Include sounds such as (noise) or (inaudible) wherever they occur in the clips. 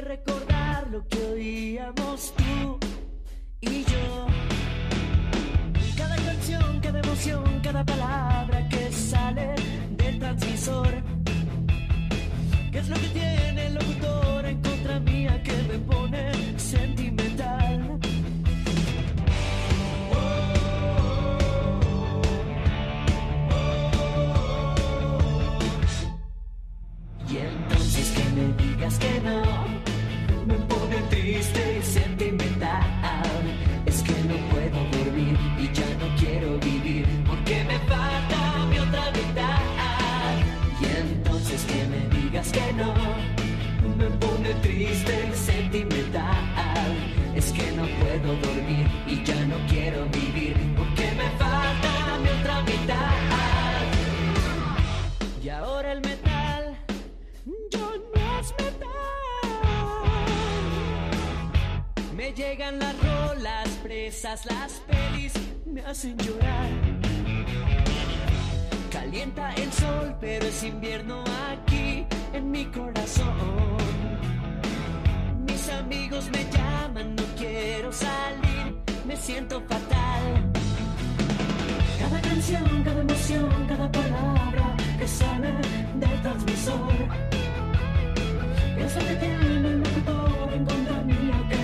Me las pelis me hacen llorar. Calienta el sol, pero es invierno aquí en mi corazón. Mis amigos me llaman, no quiero salir, me siento fatal. Cada canción, cada emoción, cada palabra que sale del transmisor. Es lo que tiene el locutor en contra mía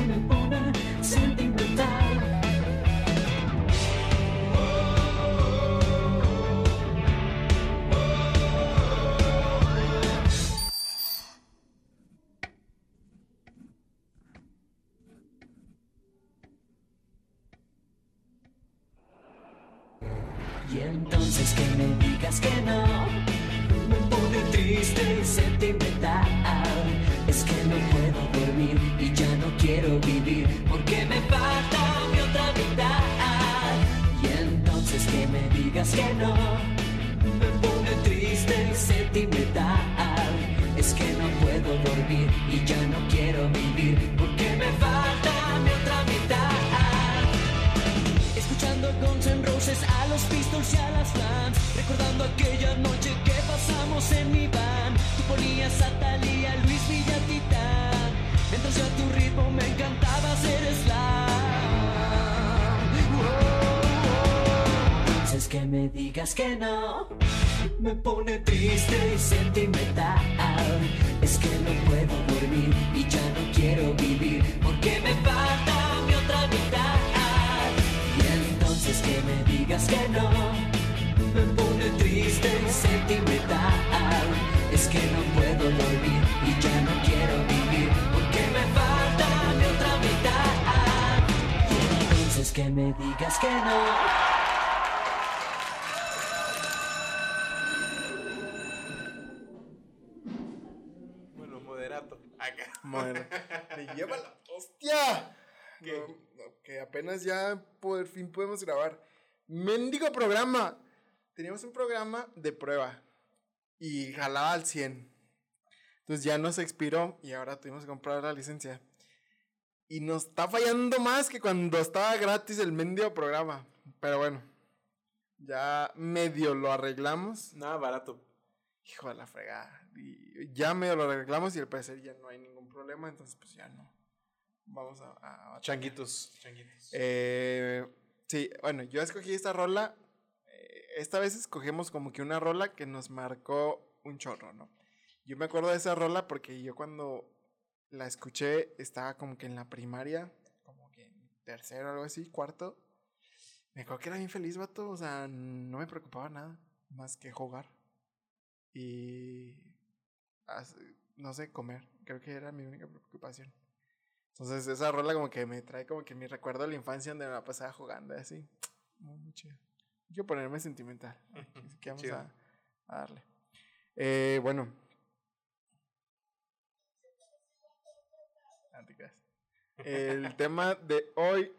Moderato. Acá. Bueno, (laughs) me lleva la hostia. ¿Qué? No, no, que apenas ya por fin podemos grabar. Mendigo programa. Teníamos un programa de prueba y jalaba al 100. Entonces ya nos expiró y ahora tuvimos que comprar la licencia. Y nos está fallando más que cuando estaba gratis el mendigo programa. Pero bueno, ya medio lo arreglamos. Nada barato. Hijo de la fregada. Y ya medio lo arreglamos y al parecer ya no hay ningún problema, entonces pues ya no. Vamos a... a- a- Changuitos. Changuitos. Eh, sí, bueno, yo escogí esta rola. eh, esta vez escogemos como que una rola que nos marcó un chorro, ¿no? Yo me acuerdo de esa rola porque yo cuando la escuché estaba como que en la primaria, como que en tercero algo así, cuarto. Me acuerdo que era bien feliz, vato. O sea, no me preocupaba nada más que jugar. Y. no sé, comer. Creo que era mi única preocupación. Entonces, esa rola como que me trae como que mi recuerdo de la infancia donde me la pasaba jugando, así. Muy, muy chido. Quiero ponerme sentimental. (laughs) Así que vamos a, a darle. Eh, bueno. Ah. El (laughs) tema de hoy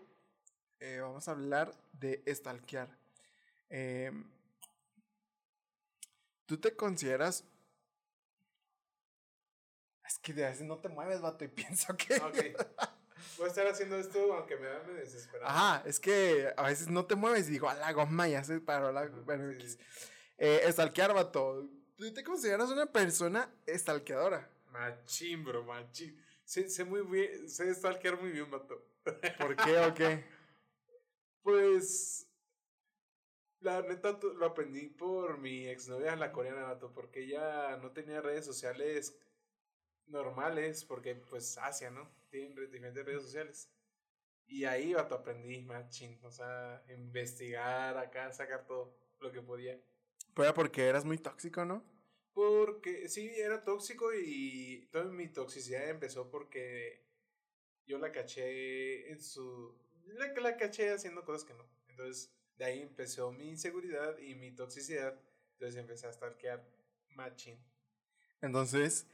eh, vamos a hablar de stalkear. Eh, ¿Tú te consideras... Es que de veces no te mueves, vato, y (laughs) pienso que... Ok. Voy a estar haciendo esto aunque me da me desesperado. Ajá, es que a veces no te mueves y digo, a la goma ya se paró la... Bueno, sí, sí. Eh, estalquear, vato. ¿Tú te consideras una persona estalqueadora? Machín, bro, machín. Sé, sé muy bien, sé stalkear muy bien, vato. ¿Por qué o qué? (laughs) Pues, la neta lo aprendí por mi exnovia, la coreana, vato, porque ella no tenía redes sociales normales, porque pues Asia, ¿no? Tienen re- diferentes redes sociales. Y ahí, vato, aprendí machín, o sea, investigar acá, sacar todo lo que podía. Pues porque eras muy tóxico, ¿no? Porque sí, era tóxico y toda mi toxicidad empezó porque yo la caché en su... La, la caché haciendo cosas que no. Entonces, de ahí empezó mi inseguridad y mi toxicidad. Entonces empecé a stalkear machín. Entonces,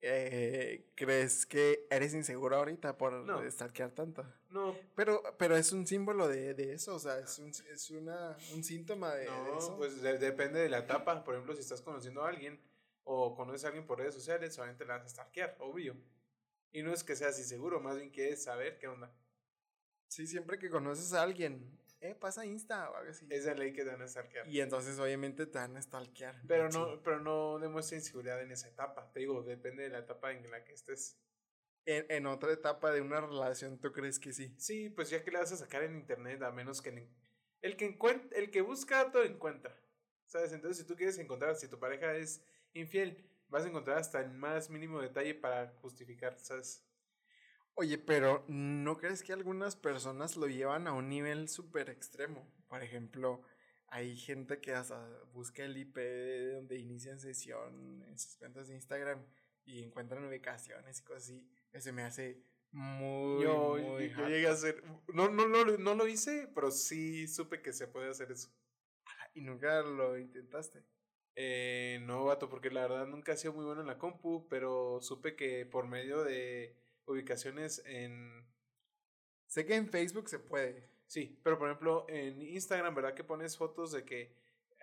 eh, ¿crees que eres inseguro ahorita por No. stalkear tanto? No, Pero, pero es un símbolo de, de eso, o sea, es un, es una, un síntoma de, eso. pues de- depende de la etapa. Por ejemplo, si estás conociendo a alguien o conoces a alguien por redes sociales, solamente la vas a stalkear, obvio. Y no es que seas inseguro, más bien quieres saber qué onda. Sí, siempre que conoces a alguien, eh, pasa Insta o algo así. Es de ley que te van a stalkear. Y entonces obviamente te van a stalkear. Pero no, pero no demuestra inseguridad en esa etapa. Te digo, depende de la etapa en la que estés. En, en otra etapa de una relación, ¿tú crees que sí? Sí, pues ya que le vas a sacar en internet, a menos que en- el que encuent- el que busca todo encuentra. ¿Sabes? Entonces, si tú quieres encontrar, si tu pareja es infiel, vas a encontrar hasta el más mínimo detalle para justificar, ¿sabes? Oye, pero ¿no crees que algunas personas lo llevan a un nivel súper extremo? Por ejemplo, hay gente que hasta busca el IP de donde inician sesión en sus cuentas de Instagram y encuentran ubicaciones y cosas así. Eso me hace muy, yo, muy yo llegué a hacer, no, no, no, no lo hice, pero sí supe que se puede hacer eso. Y nunca lo intentaste. Eh, no, vato, porque la verdad nunca he sido muy bueno en la compu, pero supe que por medio de ubicaciones en... Sé que en Facebook se puede. Sí, pero por ejemplo en Instagram, ¿verdad? Que pones fotos de que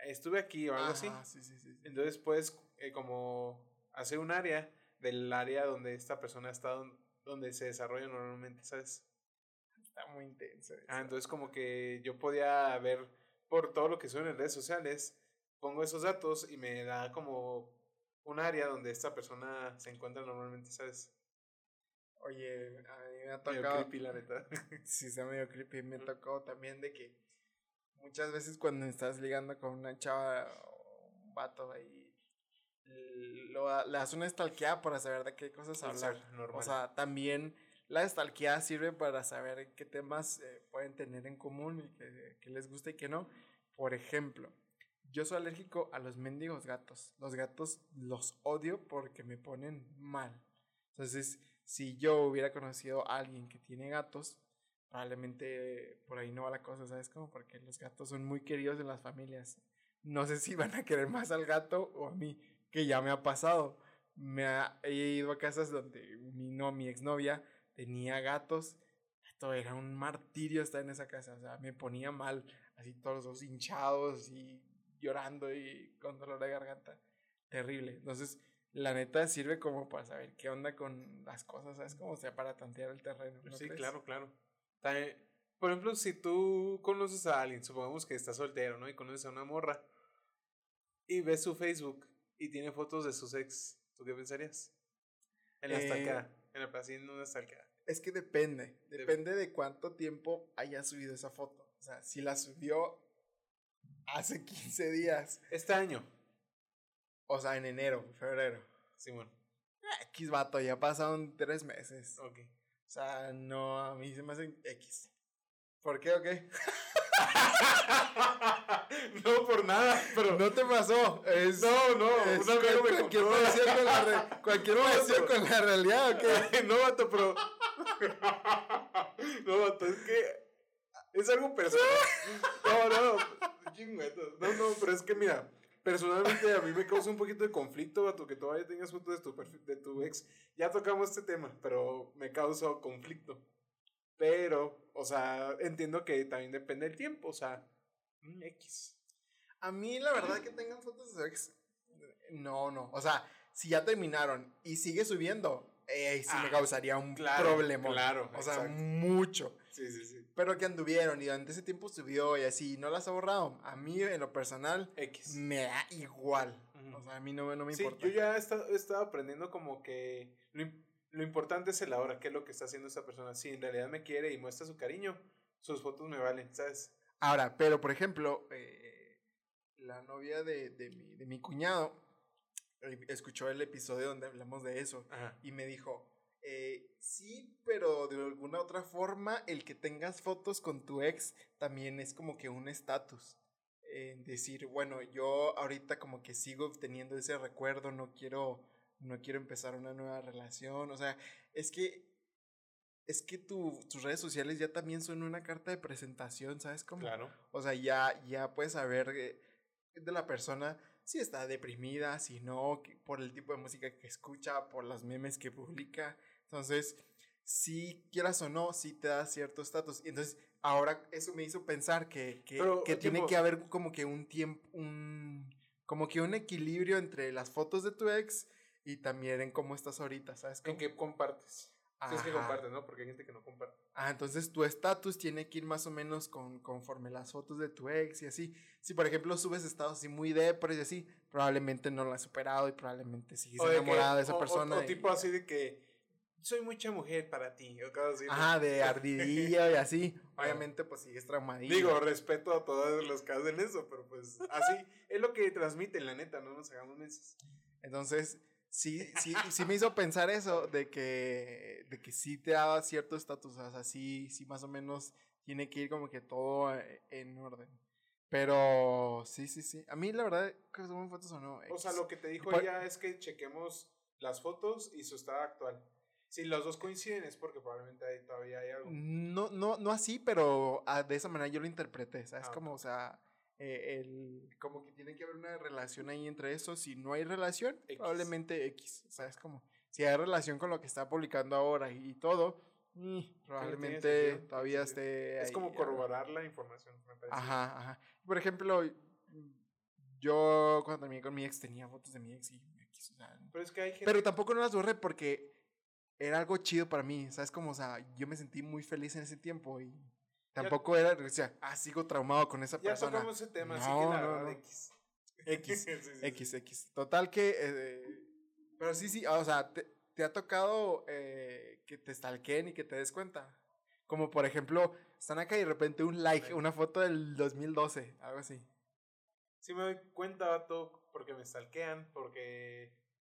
estuve aquí o algo así. Ajá, sí, sí, sí, sí. Entonces puedes eh, como hacer un área del área donde esta persona está, don- donde se desarrolla normalmente, ¿sabes? Está muy intenso. Ah, entonces como que yo podía ver por todo lo que suben en redes sociales, pongo esos datos y me da como un área donde esta persona se encuentra normalmente, ¿sabes? Oye, a mí me ha Medio tocado. creepy, la neta. (laughs) Sí, está medio creepy. Me tocó también de que muchas veces cuando estás ligando con una chava o un vato ahí, lo, le das una stalkeada para saber de qué cosas hablar. normal. O sea, también la stalkeada sirve para saber qué temas eh, pueden tener en común y les gusta y qué no. Por ejemplo, yo soy alérgico a los mendigos gatos. Los gatos los odio porque me ponen mal. Entonces, si yo hubiera conocido a alguien que tiene gatos, probablemente por ahí no va la cosa, ¿sabes? Como porque los gatos son muy queridos en las familias. No sé si van a querer más al gato o a mí, que ya me ha pasado. Me ha- he ido a casas donde mi, no, mi exnovia tenía gatos. Esto era un martirio estar en esa casa. O sea, me ponía mal, así todos los dos hinchados y llorando y con dolor de garganta. Terrible. Entonces, la neta sirve como para saber qué onda con las cosas, ¿sabes? Como sea para tantear el terreno. ¿no sí, crees? claro, claro. También, por ejemplo, si tú conoces a alguien, supongamos que está soltero, ¿no? Y conoces a una morra y ves su Facebook y tiene fotos de sus ex, ¿tú qué pensarías? En la Eh, stalkeada, en la en una stalkeada. Es que depende. Depende de cuánto tiempo haya subido esa foto. O sea, si la subió hace 15 días, Este año, o sea, en enero, febrero. Simón. X vato, ya pasaron tres meses. Ok. O sea, no, a mí se me hacen X. ¿Por qué o qué? (laughs) no por nada, pero No te pasó. Es, No, no, es un amigo me cualquier parecido con la, re- (laughs) cualquier No, pero- con la realidad o (laughs) no, vato, pero. no, vato, es que. Es algo personal. No, no. chingüetos. No, no, pero es que mira. Personalmente a mí me causa un poquito de conflicto, vato, que todavía tengas fotos de tu, perfil- de tu ex. Ya tocamos este tema, pero me causó conflicto. Pero, o sea, entiendo que también depende del tiempo, o sea, mm, X. A mí, la verdad, que tengan fotos de su ex No, no. O sea, si ya terminaron y sigue subiendo, eh, sí me Ah, causaría un claro, problema. claro, O sea, exacto. mucho. Sí, sí, sí. Pero que anduvieron y durante ese tiempo subió y así, no las ha borrado. A mí, en lo personal, X. me da igual. Ujú. O sea, a mí no, no me Sí, importa. yo ya he estado, he estado aprendiendo como que lo, lo importante es el ahora, qué es lo que está haciendo esta persona. Si en realidad me quiere y muestra su cariño, sus fotos me valen, ¿sabes? Ahora, pero por ejemplo, eh, la novia de, de mi, de mi cuñado eh, escuchó el episodio donde hablamos de eso Ajá. y me dijo, eh, sí, pero de alguna otra forma el que tengas fotos con tu ex también es como que un estatus. En decir, bueno, yo ahorita como que sigo teniendo ese recuerdo, no quiero, no quiero empezar una nueva relación. O sea, es que, es que tu, tus redes sociales ya también son una carta de presentación, ¿sabes cómo? Claro. O sea, ya, ya puedes saber eh, de la persona si está deprimida, si no, por el tipo de música que escucha, por los memes que publica. Entonces, si quieras o no, sí te da cierto estatus. Y entonces, ahora eso me hizo pensar que, que, Pero, que tiene tipo- que haber como que un tiempo, un, como que un equilibrio entre las fotos de tu ex y también en cómo estás ahorita, ¿sabes? ¿En cómo? qué compartes? Si es que compartes, ¿no? Porque hay gente que no comparte. Ah, entonces tu estatus tiene que ir más o menos con, conforme las fotos de tu ex y así. Si por ejemplo subes estados así muy depres y así, probablemente no lo has superado y probablemente sigues O de que- enamorada de esa o- o- persona. O, y- tipo así de que soy mucha mujer para ti. O cosas así. Ajá, de (laughs) ardidilla y así. (laughs) Obviamente pues sigues traumadilla. Digo, respeto a todos los que hacen eso, pero pues así es lo que transmiten, la neta, no nos hagamos mensos. Entonces, sí, sí, sí me hizo pensar eso, de que, de que sí te daba cierto estatus, o sea, sí, sí más o menos tiene que ir como que todo eh, en orden. Pero sí, sí, sí. A mí la verdad, que suben fotos o no. O sea, lo que te dijo ella es que chequemos las fotos y su estado actual. Si los dos coinciden es porque probablemente ahí todavía hay algo. No, no, no así, pero ah, de esa manera yo lo interpreté, ¿sabes? Ah, Como, o sea, eh, el, como que tiene que haber una relación ahí entre eso. Si no hay relación, X. probablemente X, ¿sabes? Como, si hay relación con lo que está publicando ahora y todo, mm, probablemente sentido, todavía esté Es ahí como algo. corroborar la información, me parece. Ajá, ajá. Por ejemplo, yo cuando terminé con mi ex tenía fotos de mi ex y X, o sea, Pero es que hay gente. pero tampoco no las borré porque era algo chido para mí, ¿sabes? Como, o sea, yo me sentí muy feliz en ese tiempo y tampoco era, o sea, ah, sigo traumado con esa ya persona. tocamos ese tema, así No, que la no, verdad, no. X. (laughs) X, (laughs) Sí, sí, sí. X, X. Total que, eh, pero sí, sí, o sea, te, te ha tocado eh, que te stalkeen y que te des cuenta. Como por ejemplo, están acá y de repente un like, una foto del 2012, algo así. Sí me doy cuenta, vato, porque me stalkean, porque...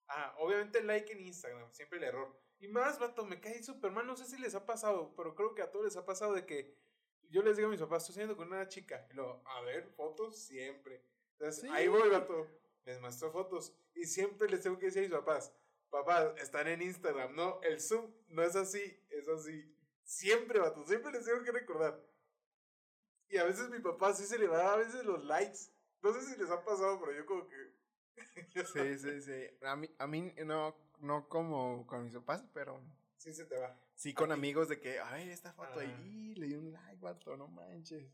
Ah, obviamente el like en Instagram, siempre el error. Y más, vato, me cae súper mal, no sé si les ha pasado, pero creo que a todos les ha pasado de que yo les digo a mis papás, estoy saliendo con una chica, y luego, a ver, fotos siempre. Entonces, Sí. ahí voy, vato, les muestro fotos, y siempre les tengo que decir a mis papás, papás, están en Instagram, no, el zoom no es así, es así. Siempre, vato, siempre les tengo que recordar. Y a veces mi papá sí se le va a veces los likes. No sé si les ha pasado, pero yo como que... (laughs) Sí, sí, sí. A mí, a mí no, no como con mis papás, pero Sí se te va. sí con amigos de que, ay, esta foto Ah. ahí, le di un like, vato, no manches.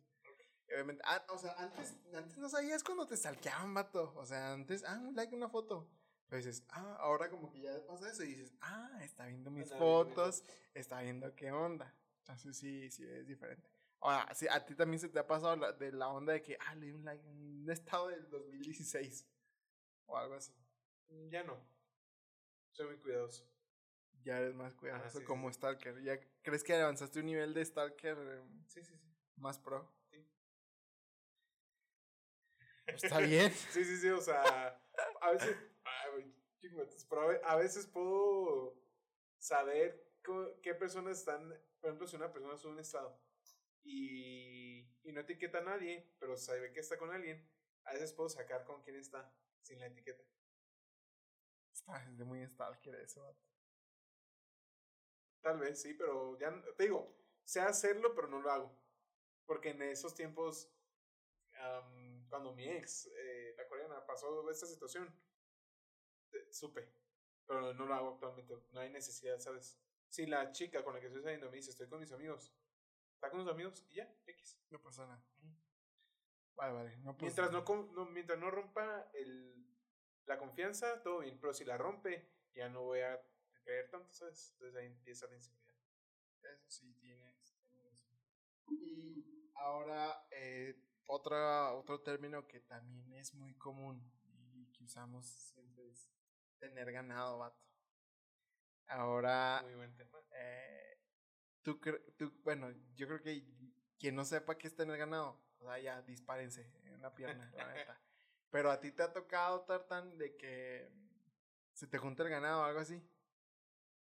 Obviamente, ah, o sea, antes, antes no sabías cuando te stalkeaban, vato. O sea, antes, ah, un like, una foto. Pero dices, ah, ahora como que ya pasa eso y dices, ah, está viendo mis Está viendo mis fotos, está viendo qué onda. Entonces sí, sí, es diferente. Ahora, sí, a ti también se te ha pasado la- de la onda de que, ah, le di un like en un estado del 2016 o algo así. Ya no. Soy muy cuidadoso. Ya eres más cuidadoso sí, como sí. Stalker. ¿Ya crees que avanzaste un nivel de Stalker eh, Sí, sí, sí. más pro? Sí. Está bien. (laughs) Sí, sí, sí, o sea, a veces... Ay, pero a ve- a veces puedo saber qué personas están... Por ejemplo, si una persona sube un estado y, y no etiqueta a nadie, pero sabe que está con alguien, a veces puedo sacar con quién está sin la etiqueta. Está de muy Stalker eso. vato. Tal vez, sí, pero ya, te digo, sé hacerlo, pero no lo hago. Porque en esos tiempos, am, cuando mi ex, eh, la coreana, pasó esta situación, eh, supe, pero no lo hago actualmente, no hay necesidad, ¿sabes? Si la chica con la que estoy saliendo me dice, estoy con mis amigos, está con sus amigos y ya, X. No pasa nada. Vale, vale. No, pues, Mientras no- mientras no rompa el, La confianza, todo bien, pero si la rompe, ya no voy a creer tanto, ¿sabes? Entonces ahí empieza la inseguridad. Eso sí, tienes, tienes. Y ahora, eh, otra, otro término que también es muy común y que usamos siempre es tener ganado, vato. Ahora, Muy buen tema. eh, tú, cre- tú, bueno, yo creo que quien no sepa qué es tener ganado, o sea, ya dispárense en la pierna, la neta. (laughs) Pero a ti te ha tocado, Tartan, de que se te junta el ganado o algo así.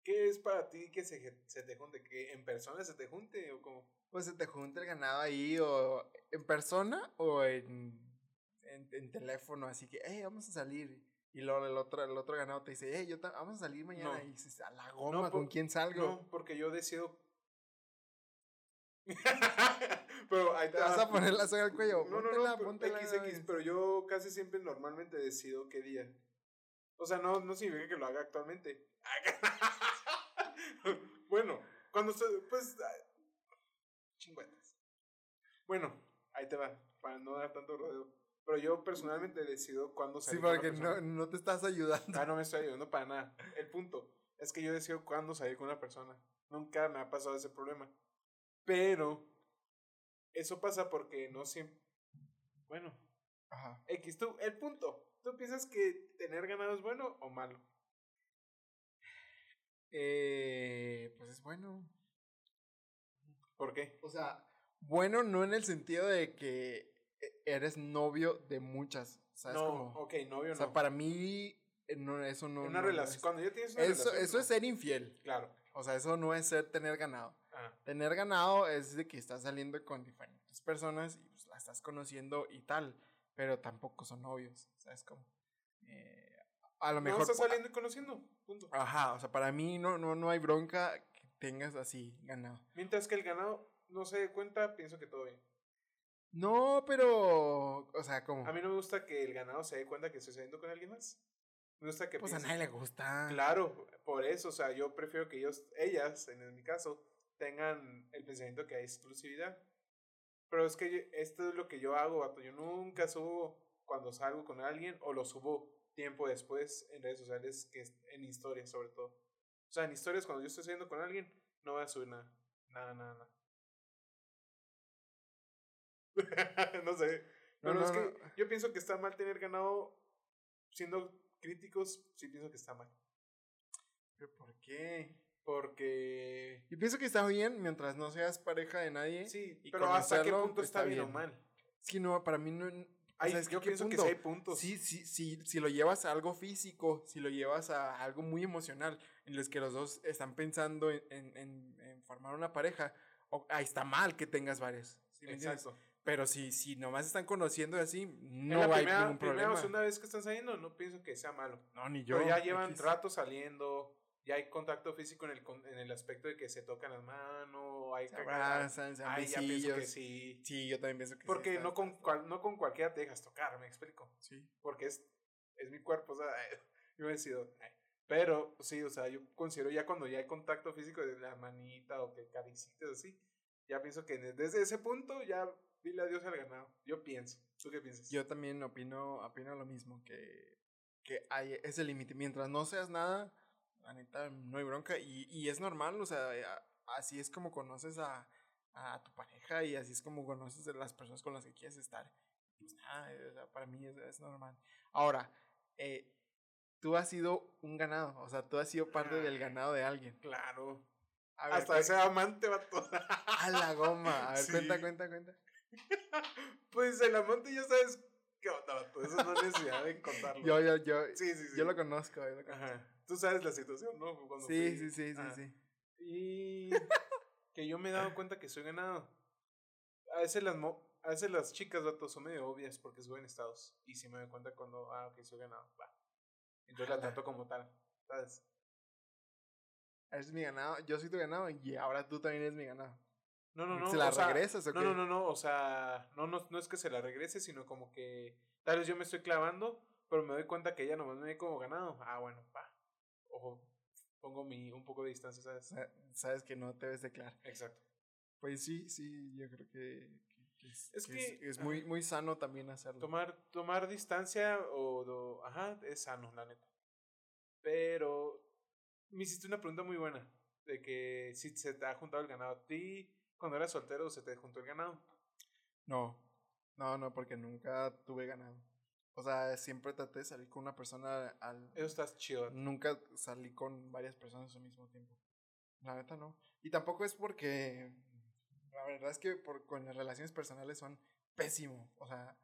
¿Qué es para ti que se, se te junte? ¿Que en persona se te junte o cómo? Pues se te junta el ganado ahí, o en persona o en, en, en teléfono, así que, hey, vamos a salir. Y luego el otro, el otro ganado te dice, hey, yo vamos a salir mañana. No. Y dices, a la goma, ¿con quién salgo? No, porque yo decido. (laughs) pero ahí ¿Te vas a poner la soga al cuello? No, no, Póntela, no, póntela XX, pero yo casi siempre normalmente decido qué día. O sea, no, no significa que lo haga actualmente. (laughs) bueno, cuando se, pues, chingüetas. Bueno, ahí te va, para no dar tanto rodeo. Pero yo personalmente decido cuándo Sí, salir con una porque no, no te estás ayudando. Ah, no me estoy ayudando para nada. El punto es que yo decido cuándo salir con una persona. Nunca me ha pasado ese problema. Pero eso pasa porque no siempre. Bueno, Ajá. X, tú, el punto. ¿Tú piensas que tener ganado es bueno o malo? Eh, pues es bueno. ¿Por qué? O sea, bueno no en el sentido de que e- eres novio de muchas. ¿Sabes no, cómo? ok, novio O sea, no. para mí, eh, no, eso no. una no relación. es- Cuando ya tienes una Eso, relación. eso no. es ser infiel. Claro. O sea, eso no es ser tener ganado. Ah, Tener ganado es de que estás saliendo con diferentes personas y pues, la estás conociendo y tal. Pero tampoco son novios. ¿Sabes cómo? Eh, a lo no mejor. estás po- saliendo y conociendo. Punto. Ajá, o sea, para mí no, no, no hay bronca que tengas así ganado. Mientras que el ganado no se dé cuenta, pienso que todo bien. No, pero. O sea, como. A mí no me gusta que el ganado se dé cuenta que estoy saliendo con alguien más. Me gusta que pues a nadie le gusta. Claro, por eso, o sea, yo prefiero que ellos, ellas, en mi caso, tengan el pensamiento que hay exclusividad. Pero es que esto es lo que yo hago, vato. Yo nunca subo cuando salgo con alguien o lo subo tiempo después en redes sociales, que es en historias sobre todo. O sea, en historias cuando yo estoy saliendo con alguien, no voy a subir nada. Nada, nada, nada. (laughs) no sé. No, Pero no, es que no. yo pienso que está mal tener ganado siendo críticos, sí pienso que está mal. ¿Pero por qué? Porque. Yo pienso que está bien mientras no seas pareja de nadie. Sí, y pero ¿hasta qué punto está, está bien, o mal? Es que no, para mí no. o Ay, sea, es yo ¿qué pienso que punto? sí hay puntos. Sí, sí, sí, si lo llevas a algo físico, si lo llevas a algo muy emocional, en los que los dos están pensando en, en- en- en formar una pareja, o, ahí está mal que tengas varios. ¿sí me? Exacto. Pero si, si nomás están conociendo así, no la hay primera, ningún primera problema. o segunda vez que están saliendo, no pienso que sea malo. No, ni yo. Pero ya llevan rato saliendo, ya hay contacto físico en el, en el aspecto de que se tocan las manos, hay Se abrazan, se Ay, ya pienso que sí. Sí, yo también pienso que sí. Porque no, con cual- no con cualquiera te dejas tocar, me explico. Sí. Porque es, es mi cuerpo, o sea, (laughs) yo he sido. Pero sí, o sea, yo considero ya cuando ya hay contacto físico de la manita o que caricitas así, ya pienso que desde ese punto ya dile adiós al ganado. Yo pienso. ¿Tú qué piensas? Yo también opino, opino lo mismo, que, que hay ese límite. Mientras no seas nada, la neta, no hay bronca. Y, y es normal, o sea, a- así es como conoces a, a tu pareja y así es como conoces a las personas con las que quieres estar. Pues nada, o sea, para mí es, es normal. Ahora, eh, tú has sido un ganado, o sea, tú has sido parte del ganado de alguien. Claro. A ver, Hasta ese amante va todo. A la goma. A ver, (laughs) Sí. cuenta, cuenta, cuenta. pues el amante ya sabes qué onda, vato. Eso no es necesidad de contarlo. Yo, yo, yo, sí, sí, sí. yo lo conozco. Yo lo conozco. Ajá. Tú sabes la situación, ¿no? Cuando Sí, fui- sí, sí, sí, Ajá. sí. Y que yo me he dado cuenta que soy ganado. A veces las, mo- a veces las chicas, vato, son medio obvias porque suben estados. Y sí me doy cuenta cuando, ah, ok, soy ganado, va. Entonces la trato como tal, ¿sabes? Eres mi ganado, yo soy tu ganado y ahora tú también eres mi ganado. No, no, no. ¿Se la o sea, regresas o no, qué? no, no, no, o sea, no, no, no es que se la regrese, sino como que tal vez yo me estoy clavando, pero me doy cuenta que ella nomás me ve como ganado. Ah, bueno, va. Ojo, pongo mi, un poco de distancia, ¿sabes? Sa- Sabes que no te debes declarar. Exacto. Pues sí, sí, yo creo que, que- Es que es, que, es muy, muy sano también hacerlo. Tomar, tomar distancia o, do- ajá, es sano, la neta. Pero me hiciste una pregunta muy buena de que si se te ha juntado el ganado a ti cuando eras soltero se te juntó el ganado. No, no, no, porque nunca tuve ganado. O sea, siempre traté de salir con una persona al... Eso está chido. Nunca salí con varias personas al mismo tiempo. La neta no. Y tampoco es porque... La verdad es que por, con las relaciones personales son pésimo. O sea,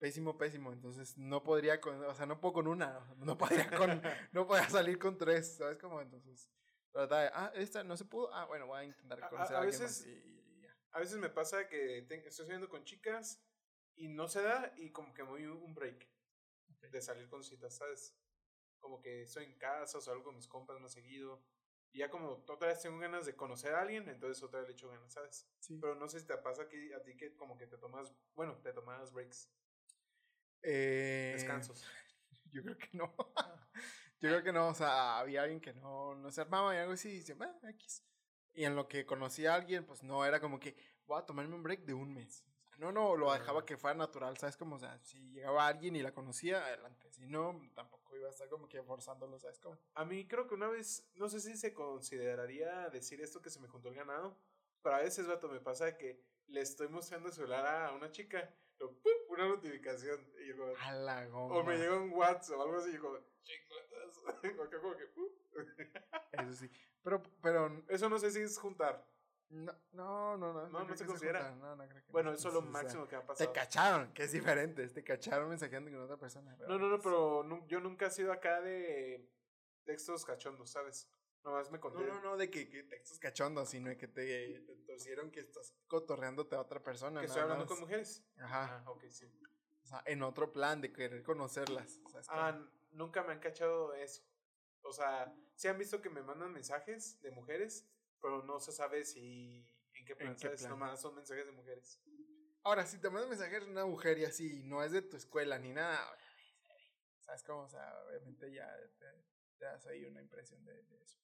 pésimo, pésimo. Entonces no podría con... O sea, no puedo con una. No podría con... (laughs) no podría salir con tres. ¿Sabes cómo? Entonces... De, ah, esta no se pudo. Ah, bueno, voy a intentar A- a- conocer a a, alguien veces- más. Y, y ya. A veces me pasa que te- estoy saliendo con chicas y no se da y como que me doy un break de salir con citas, ¿sabes? Como que estoy en casa o salgo con mis compas más seguido. Y ya como otra vez tengo ganas de conocer a alguien, entonces otra vez le echo ganas, ¿sabes? Sí. Pero no sé si te pasa que a ti que como que te tomas, bueno, te tomas breaks, Eh, descansos. (laughs) Yo creo que no. (laughs) Yo creo que no. O sea, había alguien que no, no se armaba y algo así. Y dice, "Ah, X. Y en lo que conocí a alguien, pues no era como que voy a tomarme un break de un mes. No, no, lo dejaba que fuera natural. ¿Sabes? Como, o sea, si llegaba alguien y la conocía, adelante. Si no, tampoco iba a estar como que forzándolo, ¿sabes? Como, A mí creo que una vez, no sé si se consideraría decir esto que se me juntó el ganado, pero a veces, vato, me pasa que le estoy mostrando el celular a una chica, lo, ¡pum! una notificación, y yo como, a la goma. o me llega un WhatsApp o algo así, y yo como, chingadas, (laughs) como que, ¡pum! Eso sí. Pero, pero, Eso no sé si es juntar. No, no, no. No, No, no se considera. junta, No, no creo que Bueno, no. eso es lo Sí, o sea, máximo que ha Te pasado. cacharon, que es diferente. Te cacharon mensajeando con otra persona. No, no, no, pero yo nunca he sido acá de textos cachondos, ¿sabes? Nomás me conté. No, no, no, de que, que textos cachondos, sino de que te, te torcieron que estás cotorreándote a otra persona. Que estoy hablando más. con mujeres. Ajá. Ah, ok, sí. O sea, en otro plan de querer conocerlas. ¿sabes? Ah, nunca me han cachado eso. O sea, sí han visto que me mandan mensajes de mujeres, pero no se sabe si en qué plan, qué ¿sabes? plan? Nomás son mensajes de mujeres. Ahora, si te mandan mensajes de una mujer y así, no es de tu escuela ni nada. ¿Sabes cómo? O sea, obviamente ya te, te das ahí una impresión de, de eso.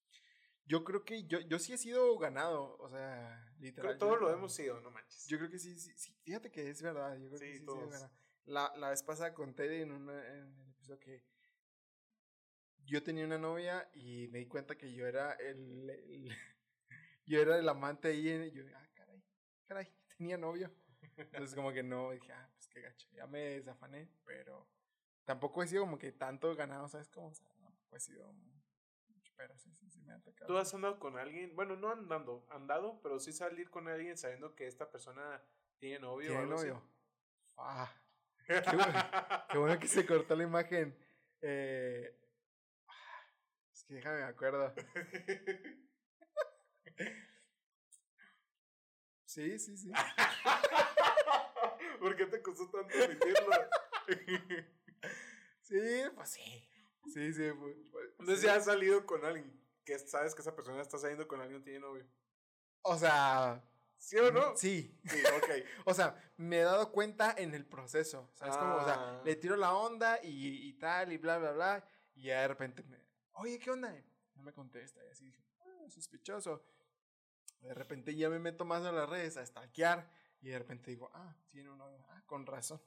Yo creo que yo, yo sí he sido ganado, o sea, Creo literal. que todos lo hemos sido, no manches. Yo creo que sí, sí, sí, fíjate que es verdad, yo creo Sí, que sí, sí, todos. es verdad. La, la vez pasada conté en, una, en el episodio que yo tenía una novia y me di cuenta que yo era el, el- yo era el amante ahí y yo, ah, caray, caray, (laughs) tenía novio. Entonces como que no, dije, ah, pues qué gacho, ya me desafané, pero tampoco he sido como que tanto ganado, ¿sabes cómo? O sea, tampoco he sido mucho, pero sí, sí, sí me ha tocado. ¿Tú has andado con alguien? Bueno, no andando, andado, pero sí salir con alguien sabiendo que esta persona tiene novio o ¿Tiene así? novio? Ah, qué bueno, qué bueno que se cortó la imagen. Eh, es que déjame me acuerdo. (laughs) Sí, sí, sí. (laughs) ¿Por qué te costó tanto admitirlo? (laughs) Sí, pues sí. Sí, sí. Entonces sí. ya has salido con alguien que sabes que esa persona está saliendo con alguien tiene novio. O sea. ¿Sí o no? Sí. Sí, ok. (laughs) O sea, me he dado cuenta en el proceso. ¿Sabes cómo? O sea, Ah. le tiro la onda y, y tal, y bla, bla, bla. Y ya de repente me. Oye, ¿qué onda? No me contesta. Y así dije, "Ah, sospechoso. De repente ya me meto más a las redes a stalkear. Y de repente digo, ah, tiene un novio. Ah, con razón.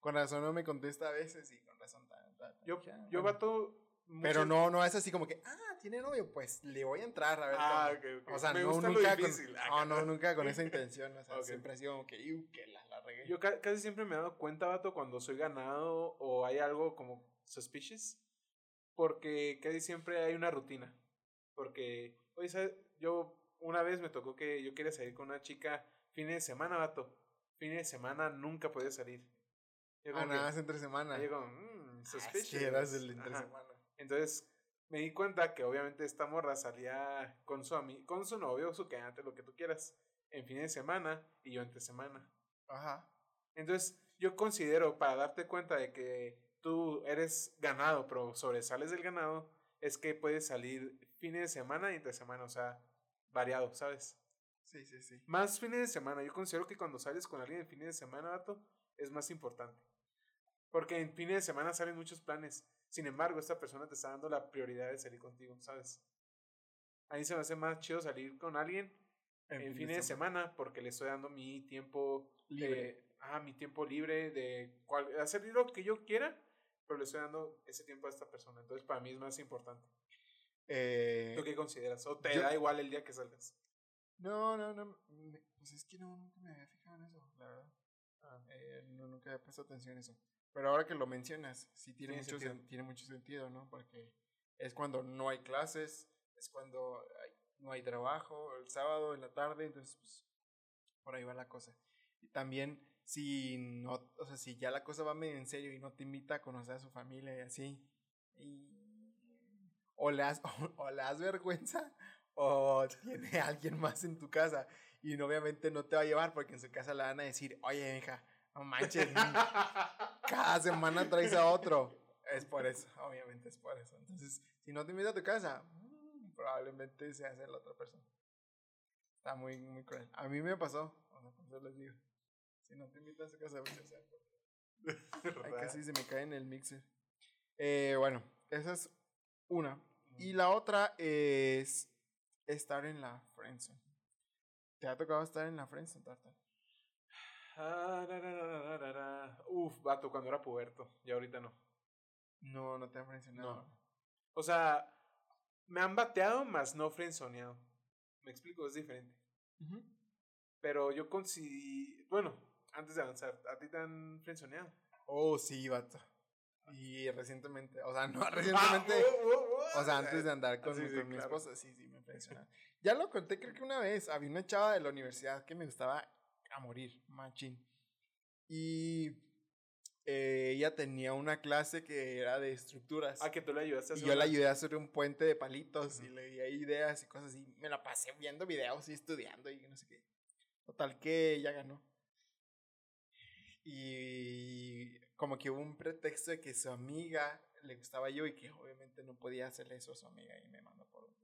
Con razón no me contesta a veces y con razón. ta, ta, ta". Yo, "Ah, yo bueno". vato. Pero no, no es así como que, ah, tiene novio, pues le voy a entrar a ver. Ah, qué onda". ok, ok. O sea, Me no, gusta lo nunca con, difícil. no, no, nunca con esa (laughs) intención. O sea, Ok. siempre ha sido como que, "Iu, que la, la regué. Yo ca- casi siempre me he dado cuenta, vato, cuando soy ganado o hay algo como suspicious. Porque casi siempre hay una rutina. Porque, oye, ¿sabes? Yo una vez me tocó que yo quería salir con una chica fines de semana, vato. Fines de semana nunca podía salir. Yo Ah, nada más entre semana. yo como, "Mm, Ah, eras el entre Ajá. semana. Entonces me di cuenta que obviamente esta morra salía con su, ami- con su novio, su quedante, lo que tú quieras, en fines de semana y yo entre semana. Ajá. Entonces, yo considero, para darte cuenta de que tú eres ganado, pero sobresales del ganado, es que puedes salir fines de semana y entre semana, o sea, variado, ¿sabes? Sí, sí, sí. Más fines de semana. Yo considero que cuando sales con alguien en fines de semana, vato, es más importante. Porque en fines de semana salen muchos planes. Sin embargo, esta persona te está dando la prioridad de salir contigo, ¿sabes? A mí se me hace más chido salir con alguien en, fin fines de semana porque le estoy dando mi tiempo Libre. eh, mi tiempo libre de cual- hacer lo que yo quiera, pero le estoy dando ese tiempo a esta persona. Entonces, para mí es más importante. Eh, ¿Tú qué consideras? ¿O te yo- da igual el día que salgas? No, no, no. Pues es que no, nunca me había fijado en eso, la verdad. Ah. Eh, no, nunca había puesto atención en eso. Pero ahora que lo mencionas, sí tiene, Tiene mucho, sentido. sen- tiene mucho sentido, ¿no? Porque es cuando no hay clases, es cuando hay- no hay trabajo, el sábado en la tarde, entonces, pues, por ahí va la cosa. Y también, si no, o sea, si ya la cosa va medio en serio y no te invita a conocer a su familia y así, y, o, le das, (laughs) o, le das vergüenza, o (laughs) tiene alguien más en tu casa, y obviamente no te va a llevar porque en su casa le van a decir, oye, hija, no manches, (laughs) cada semana traes a otro. Es por eso, obviamente es por eso. Entonces, si no te invita a tu casa, mm, probablemente se hace la otra persona. Está muy, muy cruel. A mí me pasó, o sea, por eso les digo. Si no te invita a su casa, pues. Ay, casi se me cae en el mixer. Eh, bueno, esa es una. Y la otra es estar en la friendzone. ¿Te ha tocado estar en la friendzone, Tartar? Ah. Uf, vato, cuando era puberto. Y ahorita no. No, no te han frencionado. No. O sea, me han bateado, más no frenzoneado. Me explico, es diferente. Ujú. Pero yo considero. Bueno, antes de avanzar, ¿a ti te han frenzoneado? Oh, sí, vato. Y recientemente, o sea, no (laughs) recientemente, Ah, oh, oh, oh. o sea, antes de andar con, Sí, sí, con mi claro. esposa, sí, sí, me impresiona. Ya lo conté, creo que una vez, había una chava de la universidad que me gustaba a morir, machín. Y eh, ella tenía una clase que era de estructuras. Ah, que tú le ayudaste a Y hacer yo una- le ayudé a hacer un puente de palitos y le di ideas y cosas así. Me la pasé viendo videos y estudiando y no sé qué. Total que ella ganó. Y como que hubo un pretexto de que su amiga le gustaba yo y que obviamente no podía hacerle eso a su amiga y me mandó por un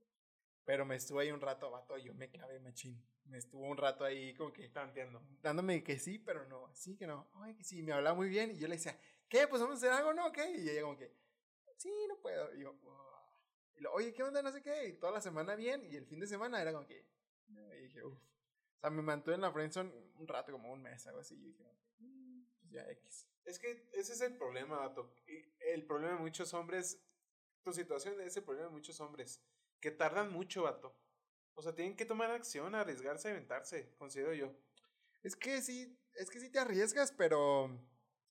Pero me estuvo ahí un rato, vato, yo me clavé machín. Me estuvo un rato ahí como que Tanteando. dándome que sí, pero no, sí que no, ay que sí, me hablaba muy bien y yo le decía, ¿qué? Pues vamos a hacer algo, ¿no? ¿Qué? Y ella como que, sí, no puedo. Y yo, "Uah". y lo, oye, ¿qué onda? No sé qué. Y toda la semana bien y el fin de semana era como que, y dije, uff. O sea, me mantuve en la friendzone un rato, como un mes, algo así. Y dije, "Mm, pues ya X. Es que ese es el problema, vato. El problema de muchos hombres. Tu situación es el problema de muchos hombres. Que tardan mucho, vato. O sea, tienen que tomar acción, arriesgarse, aventarse, considero yo. Es que sí, es que sí te arriesgas, pero...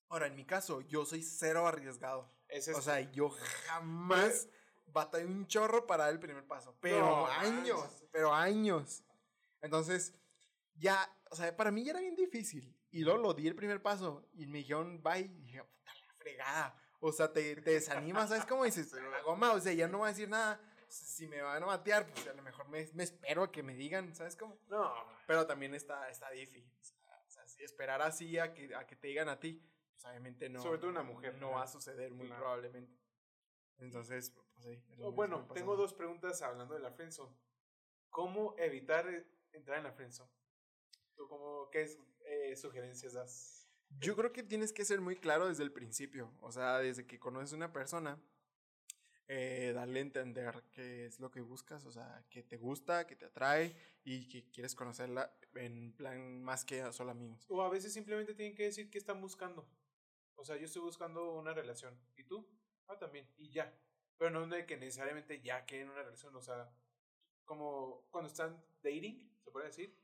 Ahora, en mi caso, yo soy cero arriesgado. Es O sea, yo jamás batallé un chorro para dar el primer paso. Pero No, años, pero años. Entonces, ya, o sea, para mí ya era bien difícil. Y luego lo di el primer paso y me dijeron bye. Y dije, puta la fregada. O sea, te, te desanimas, ¿sabes cómo dices? La goma, o sea, ya no voy a decir nada. Si me van a batear, pues a lo mejor me, me espero a que me digan, ¿sabes cómo? No, Pero también está, está difícil. O sea, o sea, si esperar así a que, a que te digan a ti, pues obviamente no. Sobre todo una mujer, No ajá. va a suceder muy Claro. probablemente. Entonces, pues sí. Oh, bueno, tengo dos preguntas hablando de la friendzone. ¿Cómo evitar entrar en la friendzone? ¿Tú cómo, qué es- eh, sugerencias das? Yo creo que tienes que ser muy claro desde el principio. O sea, desde que conoces a una persona, eh, darle a entender qué es lo que buscas. O sea, que te gusta, que te atrae y que quieres conocerla en plan más que solo amigos. O a veces simplemente tienen que decir qué están buscando. O sea, yo estoy buscando una relación. ¿Y tú? Ah, también. Y ya. Pero no de que necesariamente ya quieren una relación. O sea, como cuando están dating, se puede decir.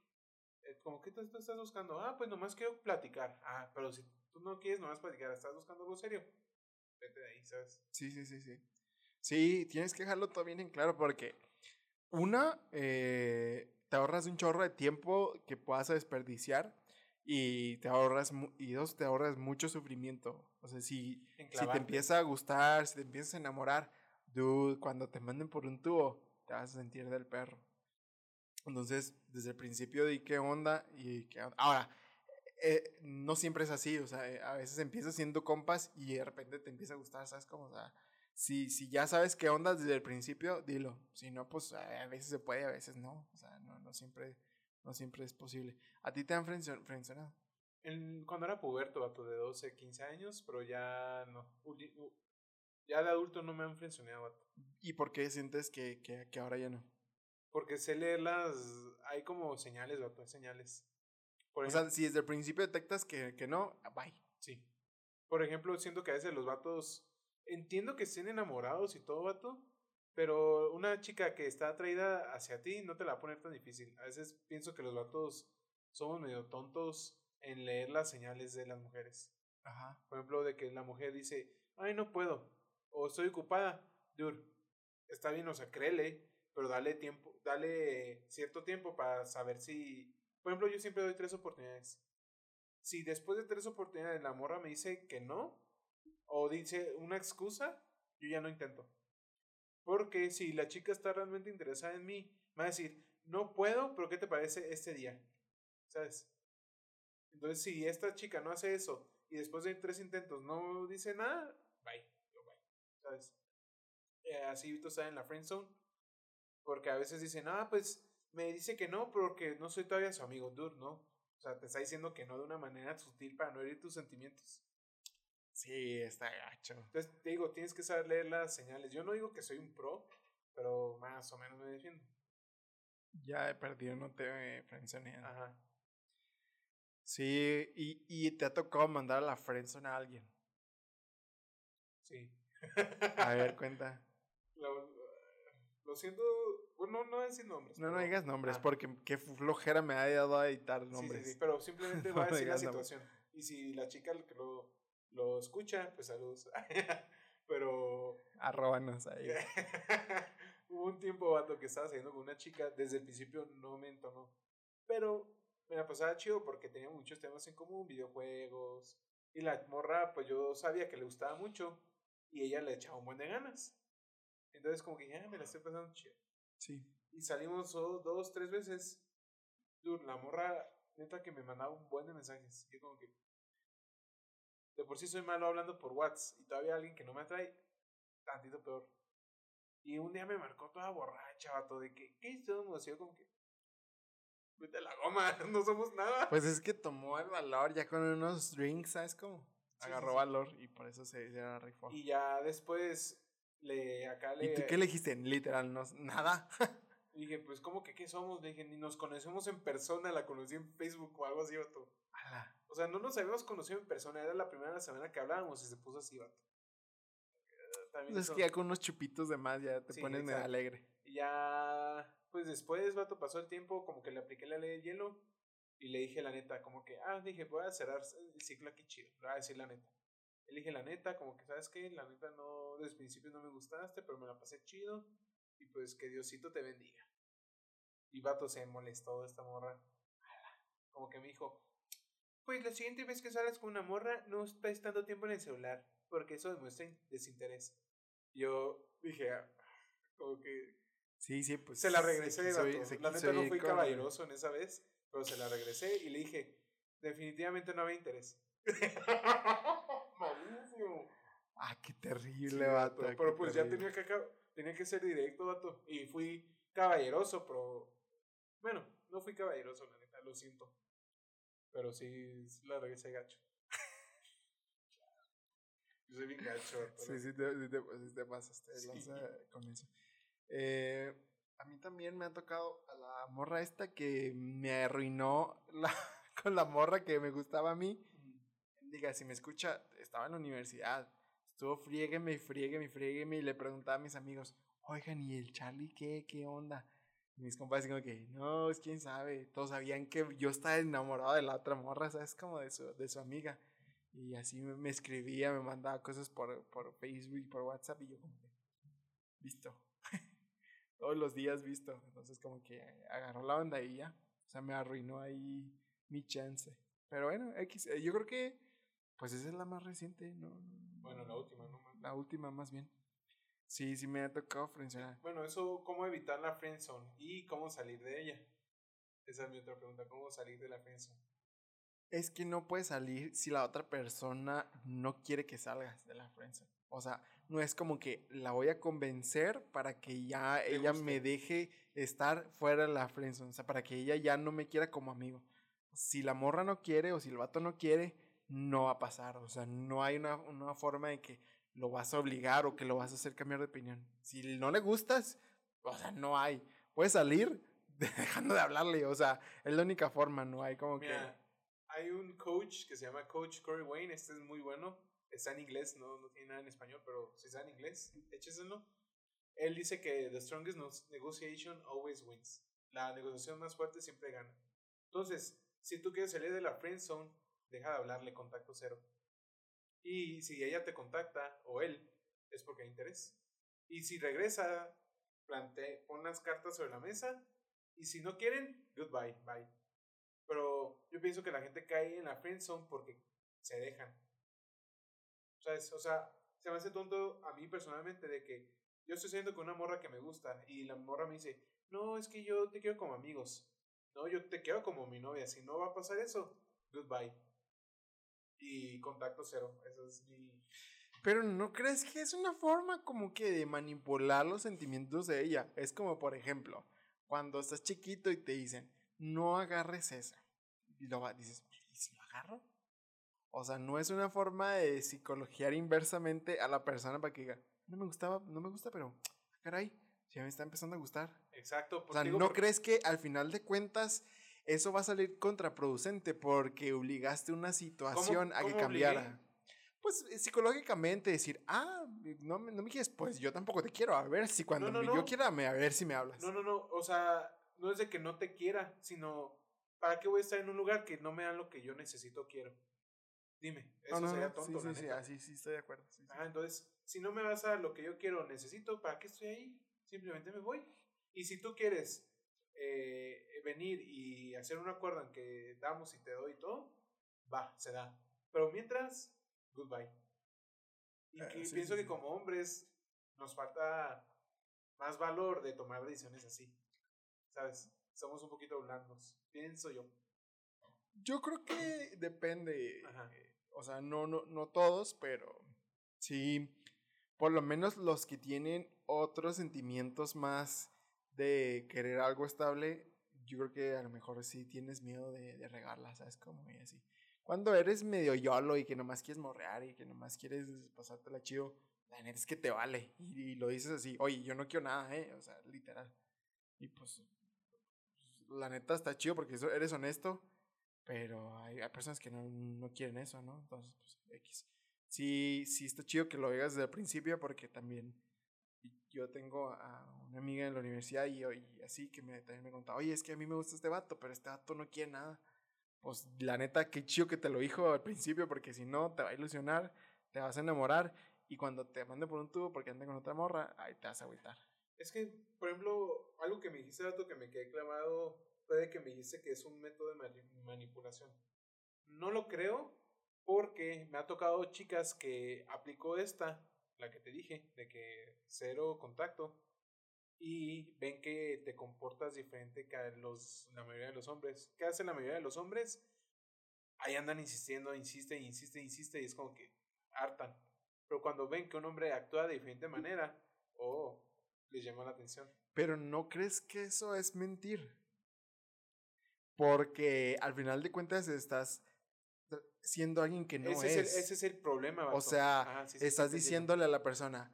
Eh, como que tú estás buscando. Ah, pues nomás quiero platicar. Ah, pero si tú no quieres nomás platicar, estás buscando algo serio. Vete de ahí, ¿sabes? Sí, sí, sí, sí. Sí, tienes que dejarlo todo bien en claro porque una, eh, te ahorras un chorro de tiempo que puedas desperdiciar y te ahorras, y dos, te ahorras mucho sufrimiento. O sea, si, si te empieza a gustar, si te empiezas a enamorar, dude, cuando te manden por un tubo, te vas a sentir del perro. Entonces, desde el principio di qué onda y qué onda. Ahora, eh, no siempre es así, o sea, eh, a veces empiezas siendo compas y de repente te empieza a gustar, ¿sabes cómo? O sea, si, si ya sabes qué onda desde el principio, dilo. Si no, pues a veces se puede, a veces no. O sea, no, no, siempre, no siempre es posible. ¿A ti te han frenzoneado? En- cuando era puberto, vato, de 12, 15 años, pero ya no. Ya de adulto no me han frenzoneado, vato. ¿Y por qué sientes que, que, que ahora ya no? Porque sé leerlas, hay como señales, vato, hay señales. Por O sea, si desde el principio detectas que, que no, ah, bye. sí. Por ejemplo, siento que a veces los vatos, entiendo que estén enamorados y todo, vato, pero una chica que está atraída hacia ti no te la va a poner tan difícil. A veces pienso que los vatos somos medio tontos en leer las señales de las mujeres. Ajá. Por ejemplo, de que la mujer dice, ay, no puedo, o estoy ocupada. Dude, está bien, o sea, créele, pero dale tiempo, dale cierto tiempo para saber si. Por ejemplo, yo siempre doy tres oportunidades. Si después de tres oportunidades la morra me dice que no, o dice una excusa, yo ya no intento. Porque si la chica está realmente interesada en mí, me va a decir, no puedo, pero ¿qué te parece este día? ¿Sabes? Entonces, si esta chica no hace eso y después de tres intentos no dice nada, bye, yo bye, ¿sabes? Eh, así Vito está en la friend zone, porque a veces dicen, ah, pues me dice que no porque no soy todavía su amigo, dude, ¿no? O sea, te está diciendo que no de una manera sutil para no herir tus sentimientos. Sí, está gacho. Entonces, te digo, tienes que saber leer las señales. Yo no digo que soy un pro, pero más o menos me defiendo. Ya he perdido, no te frenzonean. Ajá. Sí, y, y te ha tocado mandar a la friendzone a alguien. Sí. A ver, (laughs) cuenta. Lo, lo siento, bueno, no decir nombres. No, no digas nombres, Ah. porque qué flojera me ha dado a editar Sí, sí, nombres. sí, pero simplemente (laughs) No voy a decir la nombres. situación. Y si la chica que lo, lo escucha, pues saludos. (laughs) pero Arróbanos ahí. (laughs) hubo un tiempo, vato, que estaba saliendo con una chica. Desde el principio no me entonó. Pero me la pasaba chido porque tenía muchos temas en común, videojuegos. Y la morra, pues yo sabía que le gustaba mucho. Y ella le echaba un buen de ganas. Entonces, como que ya me la estoy pasando chido. Sí. Y salimos oh, dos, tres veces. Dude, la morra, neta que me mandaba un buen de mensajes. Yo como que... De por sí soy malo hablando por WhatsApp. Y todavía alguien que no me atrae, tantito peor. Y un día me marcó toda borracha, vato, de que, ¿qué? Y yo como que... Vete a la goma, (laughs) no somos nada. Pues es que tomó el valor ya con unos drinks, ¿sabes cómo? Sí, Agarró sí, sí. valor y por eso se, se la rifó. Y ya después, le, acá le... ¿Y tú qué le dijiste? Literal, no, nada. (laughs) Dije, pues, ¿cómo que qué somos? Le dije, ni nos conocemos en persona, la conocí en Facebook o algo así, vato. Ala. O sea, no nos habíamos conocido en persona, era la primera semana que hablábamos y se puso así, vato. También Es que ya con unos chupitos de más ya te Sí, pones medio alegre. Y ya, pues después, vato, pasó el tiempo, como que le apliqué la ley del hielo y le dije la neta, como que, ah, dije, voy a cerrar el ciclo aquí chido, le voy a decir la neta. Le dije la neta, como que, ¿sabes qué? La neta no, desde el principio no me gustaste, pero me la pasé chido y pues que Diosito te bendiga. Y vato se molestó de esta morra. Como que me dijo, pues la siguiente vez que sales con una morra, no estés tanto tiempo en el celular, porque eso demuestra in- desinterés. Yo dije, ah, como que Sí, sí, pues. se la regresé, ir- vato. se La neta no fui con- caballeroso en esa vez, pero se la regresé y le dije, definitivamente no había interés. (laughs) Ah, qué Sí, terrible, vato, vato. Pero pues ya tenía que, tenía que ser directo, vato. Y fui caballeroso, pero... Bueno, no fui caballeroso, la neta, lo siento. Pero sí, sí la regresé gacho. (laughs) Yo soy bien gacho, vato. Sí, sí, te, sí te, sí te pasaste Sí. lanza con eso. Eh, a mí también me ha tocado a la morra esta que me arruinó la, (laughs) con la morra que me gustaba a mí. Diga, si me escucha, estaba en la universidad. Estuvo friégueme y friégueme y le preguntaba a mis amigos, oigan, ¿y el Charlie qué? ¿Qué onda? Mis compas como que, no, es quién sabe. Todos sabían que yo estaba enamorado de la otra morra, ¿sabes? Como de su, de su amiga. Y así me, escribía, me mandaba cosas por, por Facebook por WhatsApp y yo como que, visto. (laughs) Todos los días visto. Entonces como que agarró la onda y ya. O sea, me arruinó ahí mi chance. Pero bueno, X, eh, yo creo que pues esa es la más reciente, ¿no? Bueno, la última, no. La última más bien. Sí, sí me ha tocado frencionar. Bueno, eso, ¿cómo evitar la friendzone? Y cómo salir de ella. Esa es mi otra pregunta, ¿cómo salir de la friendzone? Es que no puedes salir si la otra persona no quiere que salgas de la friendzone. O sea, no es como que la voy a convencer para que ya ella guste. me deje estar fuera de la friendzone. O sea, para que ella ya no me quiera como amigo. Si la morra no quiere o si el vato no quiere, no va a pasar. O sea, no hay una, una forma de que lo vas a obligar o que lo vas a hacer cambiar de opinión. Si no le gustas, o sea, no hay. puedes salir (laughs) dejando de hablarle, o sea, es la única forma, ¿no? Hay como que... Mira, hay un coach que se llama Coach Corey Wayne, este es muy bueno, está en inglés, no, no tiene nada en español, pero si está en inglés, écheselo. Él dice que the strongest negotiation always wins. La negociación más fuerte siempre gana. Entonces, si tú quieres salir de la friend zone, deja de hablarle contacto cero. Y si ella te contacta, o él, es porque hay interés. Y si regresa, plante, pon las cartas sobre la mesa. Y si no quieren, goodbye, bye. Pero yo pienso que la gente cae en la friend zone porque se dejan. ¿Sabes? O sea, se me hace tonto a mí personalmente de que yo estoy saliendo con una morra que me gusta y la morra me dice, no, es que yo te quiero como amigos. No, yo te quiero como mi novia. Si no va a pasar eso, goodbye. Y contacto cero. Eso es mi... Pero ¿no crees que es una forma como que de manipular los sentimientos de ella? Es como, por ejemplo, cuando estás chiquito y te dicen, no agarres esa. Y lo va, dices, ¿y si lo agarro? O sea, no es una forma de psicologiar inversamente a la persona para que diga, no me gustaba, no me gusta, pero, ah, caray, ya me está empezando a gustar. Exacto. O sea, ¿no crees que al final de cuentas eso va a salir contraproducente porque obligaste una situación a que cambiara? Pues eh, psicológicamente decir, ah, no, no me dijes, pues yo tampoco te quiero, a ver si cuando yo quiera, a ver si me hablas. No, no, no, o sea, no es de que no te quiera, sino, ¿para qué voy a estar en un lugar que no me dan lo que yo necesito quiero? Dime, eso sería tonto. Sí, sí, sí, así sí estoy de acuerdo. ah, entonces, si no me vas a lo que yo quiero necesito, ¿para qué estoy ahí? Simplemente me voy. Y si tú quieres eh, venir y hacer un acuerdo en que damos y te doy todo, va, se da. Pero mientras, goodbye. Y eh, pienso que como hombres nos falta más valor de tomar decisiones así. ¿Sabes? Somos un poquito blandos, pienso yo. Yo creo que depende. Eh, o sea, no, no, no todos, pero sí. Por lo menos los que tienen otros sentimientos más de querer algo estable, yo creo que a lo mejor sí tienes miedo de, de regarla, ¿sabes? Como y así. Cuando eres medio yolo y que nomás quieres morrear y que nomás quieres pasártela chido, la neta es que te vale. Y, lo dices así, oye, yo no quiero nada, ¿eh? O sea, literal. Y pues, la neta está chido porque eres honesto, pero hay, hay personas que no, no, quieren eso, ¿no? Entonces, pues, X. Sí, sí está chido que lo digas desde el principio porque también yo tengo a una amiga en la universidad y, y así que me, también me contaba, oye, es que a mí me gusta este vato, pero este vato no quiere nada pues la neta, qué chido que te lo dijo al principio, porque si no, te va a ilusionar, te vas a enamorar, y cuando te mande por un tubo porque ande con otra morra, ahí te vas a agüitar. Es que, por ejemplo, algo que me dijiste, dato que me quedé clavado, puede que me dijiste que es un método de manipulación. No lo creo, porque me ha tocado chicas que aplicó esta, la que te dije, de que cero contacto, y ven que te comportas diferente que los, la mayoría de los hombres. ¿Qué hace la mayoría de los hombres? Ahí andan insistiendo, insiste, insiste, insiste y es como que hartan. Pero cuando ven que un hombre actúa de diferente manera, oh, les llama la atención. Pero ¿no crees que eso es mentir? Porque al final de cuentas estás siendo alguien que no ese es. ese es el problema. O sea, estás diciéndole a la persona,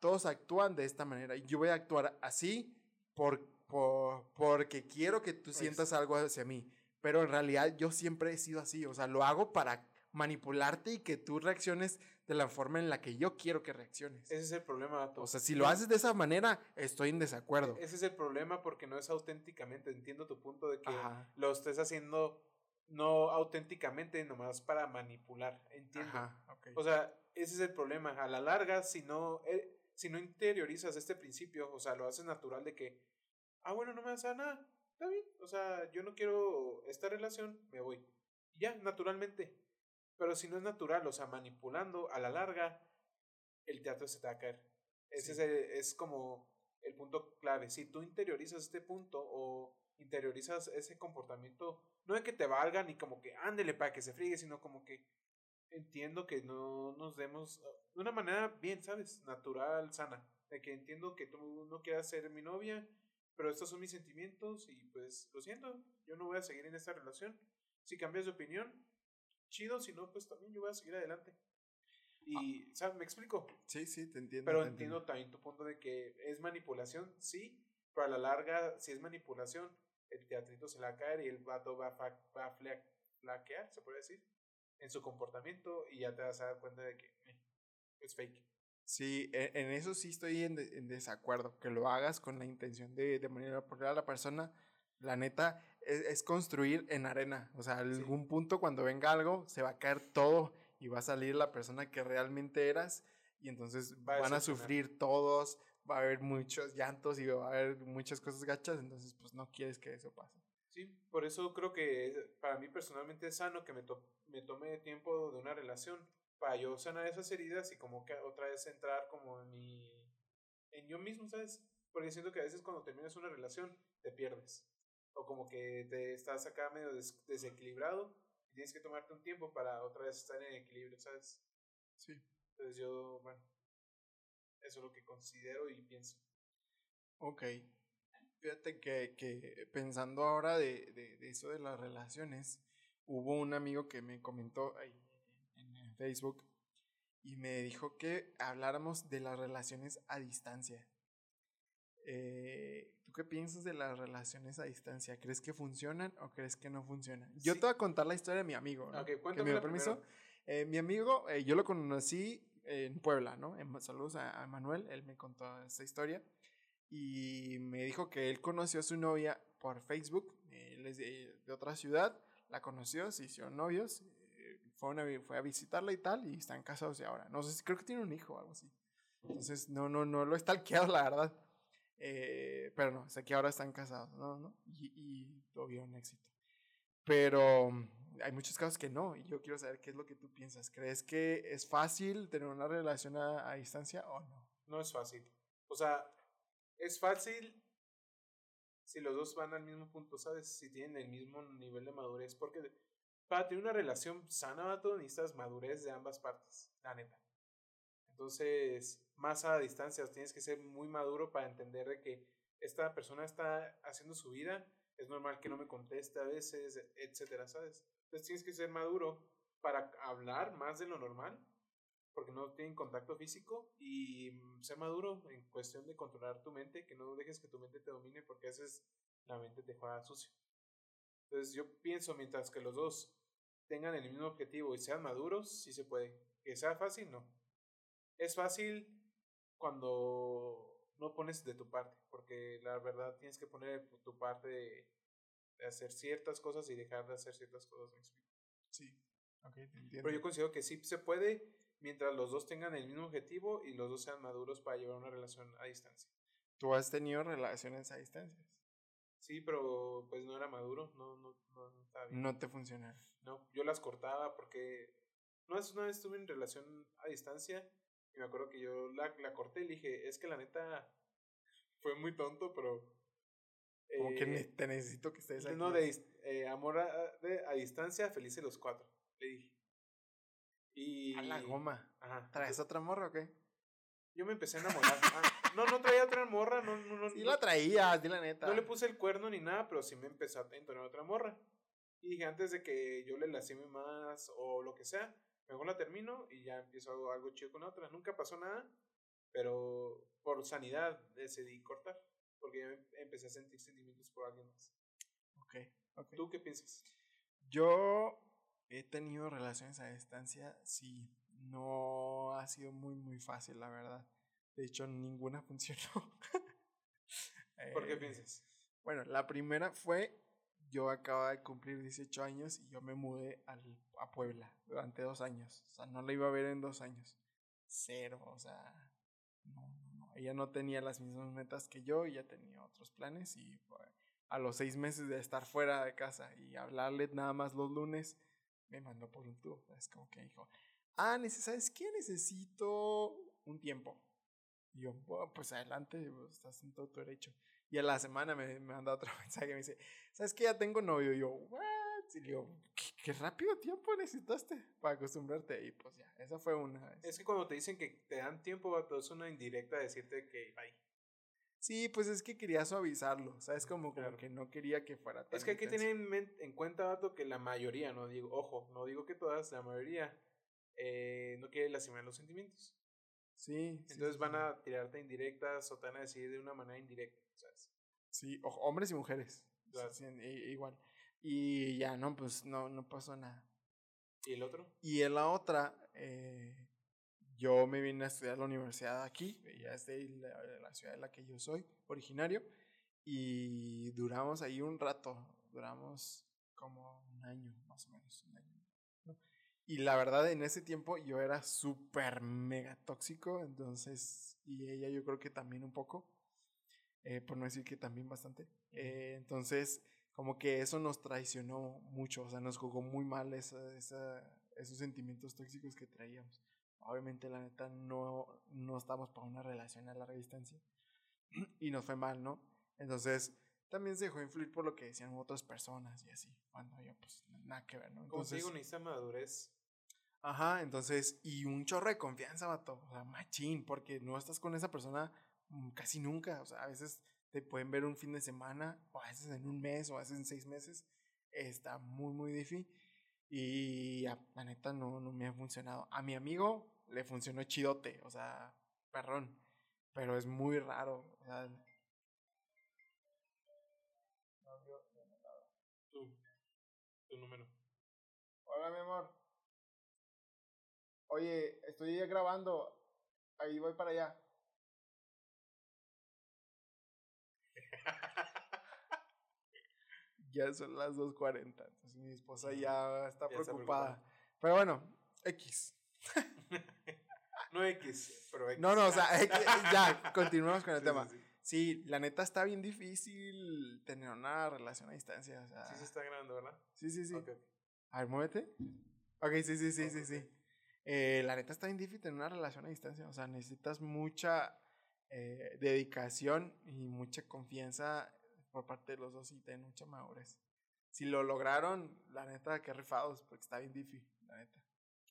todos actúan de esta manera y yo voy a actuar así por, por, porque quiero que tú sientas algo hacia mí. Pero en realidad yo siempre he sido así, o sea, lo hago para manipularte y que tú reacciones de la forma en la que yo quiero que reacciones. Ese es el problema, O sea, si lo haces de esa manera, estoy en desacuerdo. Ese es el problema porque no es auténticamente. Entiendo tu punto de que lo estés haciendo no auténticamente, nomás para manipular. Entiendo. O sea, ese es el problema. A la larga, si no, eh, si no interiorizas este principio, o sea, lo haces natural de que, ah, bueno, no me hace nada, está bien, o sea, yo no quiero esta relación, me voy. Y ya, naturalmente. Pero si no es natural, o sea, manipulando, a la larga, el teatro se te va a caer. Ese es, es como el punto clave. Si tú interiorizas este punto o interiorizas ese comportamiento, no es que te valga ni como que ándele para que se friegue, sino como que entiendo que no nos demos ah, de una manera bien, ¿sabes? Natural, sana. De que entiendo que tú no quieras ser mi novia, pero estos son mis sentimientos y pues lo siento, yo no voy a seguir en esta relación. Si cambias de opinión, chido, si no, pues también yo voy a seguir adelante. Ah. Y, ¿sabes? ¿Me explico? Sí, sí, te entiendo. Pero entiendo también tu punto de que es manipulación, sí, Pero a la larga, si es manipulación, el teatrito se le va a caer y el vato va a, fa- va a flaquear, se puede decir, en su comportamiento y ya te vas a dar cuenta de que eh, es fake. Sí, e- en eso sí estoy en, de- en desacuerdo. Que lo hagas con la intención de, de manipular a la persona. La neta es, es construir en arena. O sea, algún punto cuando venga algo, se va a caer todo y va a salir la persona que realmente eras. Y entonces Va van a sufrir todos. Va a haber muchos llantos y va a haber muchas cosas gachas. Entonces, pues no quieres que eso pase. Sí, por eso creo que para mí personalmente es sano que me, to- me tome tiempo de una relación para yo sanar esas heridas y como que otra vez entrar como en mi en yo mismo, ¿sabes? Porque siento que a veces cuando terminas una relación te pierdes o como que te estás acá medio des- desequilibrado y tienes que tomarte un tiempo para otra vez estar en equilibrio, ¿sabes? Sí. Entonces yo, bueno, eso es lo que considero y pienso. Ok. Fíjate que, que pensando ahora de, de, de eso de las relaciones, hubo un amigo que me comentó ahí en, Facebook y me dijo que habláramos de las relaciones a distancia. Eh, ¿Tú qué piensas de las relaciones a distancia? ¿Crees que funcionan o crees que no funcionan? Yo Sí. te voy a contar la historia de mi amigo. ¿no? Ok, ¿Que me dio permiso? Eh, mi amigo, eh, yo lo conocí en Puebla, ¿no? En, saludos a, Manuel, él me contó esta historia y me dijo que él conoció a su novia por Facebook, él es de, otra ciudad, la conoció, se hicieron novios, eh, fue, a visitarla y tal, y están casados y ahora. No sé si creo que tiene un hijo o algo así. Entonces, no, no, no lo he stalkeado, la verdad. Eh, pero no, sé que ahora están casados, ¿no? ¿no? Y, y tuvieron éxito. Pero hay muchos casos que no, y yo quiero saber qué es lo que tú piensas. ¿Crees que es fácil tener una relación a, distancia o no? No es fácil. O sea, es fácil si los dos van al mismo punto, ¿sabes? Si tienen el mismo nivel de madurez. Porque para tener una relación sana, vato, necesitas madurez de ambas partes, la neta. Entonces, más a distancia, tienes que ser muy maduro para entender de que esta persona está haciendo su vida. Es normal que no me conteste a veces, etcétera, ¿sabes? Entonces tienes que ser maduro para hablar más de lo normal porque no tienen contacto físico y mm, ser maduro en cuestión de controlar tu mente, que no dejes que tu mente te domine porque a veces la mente te juega sucio. Entonces yo pienso, mientras que los dos tengan el mismo objetivo y sean maduros, sí se puede. Que sea fácil, no. Es fácil cuando no pones de tu parte, porque la verdad tienes que poner tu parte hacer ciertas cosas y dejar de hacer ciertas cosas. ¿me explico? Sí. Ok, te entiendo. Pero yo considero que sí se puede mientras los dos tengan el mismo objetivo y los dos sean maduros para llevar una relación a distancia. ¿Tú has tenido relaciones a distancia? Sí, pero pues no era maduro, no, no, no, no estaba bien. No te funcionaron. No, yo las cortaba porque no es una vez estuve en relación a distancia y me acuerdo que yo la, la corté y le dije, es que la neta fue muy tonto, pero... Como que eh, ne- te necesito que estés aquí. no, de, eh, amor a, de- a distancia, felices los cuatro, le dije. Y... A la goma. Ajá. ¿Traes otra morra o qué? Yo me empecé a enamorar. Ah, no, no traía otra morra, no, no, no. Sí la traías, di la neta. no le puse el cuerno ni nada, pero sí me empezó a entonar otra morra. Y dije, antes de que yo le lastime más o lo que sea, mejor la termino y ya empiezo algo, algo chido con la otra. Nunca pasó nada, pero por sanidad decidí cortar, porque ya em- empecé a sentir sentimientos por alguien más. Ok, ok. ¿Tú qué piensas? Yo he tenido relaciones a distancia, sí. No ha sido muy, muy fácil, la verdad. De hecho, ninguna (laughs) funcionó. ¿Por qué Eh, piensas? Bueno, la primera fue, yo acababa de cumplir 18 años y yo me mudé al, a Puebla durante dos años. O sea, no la iba a ver en dos años. Cero, o sea. Ella no tenía las mismas metas que yo, ella tenía otros planes y pues, a los seis meses de estar fuera de casa y hablarle nada más los lunes, me mandó por un tubo. Es como que dijo, ah, ¿sabes qué? Necesito un tiempo. Y yo, "Bueno, pues adelante, pues, estás en todo tu derecho. Y a la semana me, me manda otro (laughs) mensaje y me dice, ¿sabes qué? Ya tengo novio. Y yo, ¿what? Y le digo, ¿qué, qué rápido tiempo necesitaste para acostumbrarte. Y pues ya, esa fue una vez. Es que cuando te dicen que te dan tiempo, vato, es una indirecta decirte que bye. Sí, pues es que quería suavizarlo, ¿sabes? Como, como que no quería que fuera tan Es que hay que tener en, cuenta, vato, que la mayoría, no digo, ojo, no digo que todas, la mayoría eh, no quiere lastimar los sentimientos. Sí. Entonces sí, van sí. a tirarte indirectas o te van a decir de una manera indirecta, ¿sabes? Sí, o- hombres y mujeres. Claro. Igual. Y ya, no, pues no, no pasó nada. ¿Y el otro? Y en la otra, eh, yo me vine a estudiar a la universidad aquí, ya es de la, de la ciudad de la que yo soy, originario, y duramos ahí un rato, duramos como un año, más o menos, un año. ¿no? Y la verdad, en ese tiempo yo era súper mega tóxico, entonces, y ella yo creo que también un poco, eh, por no decir que también bastante. Eh, entonces, como que eso nos traicionó mucho, o sea, nos jugó muy mal esa, esa- esos sentimientos tóxicos que traíamos. Obviamente, la neta, no, no estamos para una relación a larga distancia. (clears throat) y nos fue mal, ¿no? Entonces, también se dejó influir por lo que decían otras personas y así. Cuando yo, pues, nada que ver, ¿no? Entonces, digo, necesita madurez. Ajá, entonces, y un chorro de confianza, vato. O sea, machín, porque no estás con esa persona mm, casi nunca. O sea, a veces te pueden ver un fin de semana, o a veces en un mes, o a veces en seis meses. Está muy, muy difícil. Y la neta no, no me ha funcionado. A mi amigo le funcionó chidote, o sea, perrón. Pero es muy raro. O sea, Tú. Tu número. Hola, mi amor. Oye, estoy grabando. Ahí voy para allá. Ya son las 2.40. Entonces mi esposa ya está Ya está preocupada. Pero bueno, X. (laughs) No X, pero X. No, no, o sea, X, ya, continuamos con el (laughs) Sí, tema. sí, sí. Sí, la neta está bien difícil tener una relación a distancia. O sea, Sí se está grabando, ¿verdad? sí, sí. sí. Ok, ok. A ver, muévete. Ok, sí, sí, sí, sí, sí. Eh, la neta está bien difícil tener una relación a distancia. O sea, necesitas mucha eh, dedicación y mucha confianza por parte de los dos y tener mucha madurez. Si lo lograron, la neta, qué rifados, porque está bien difícil, la neta.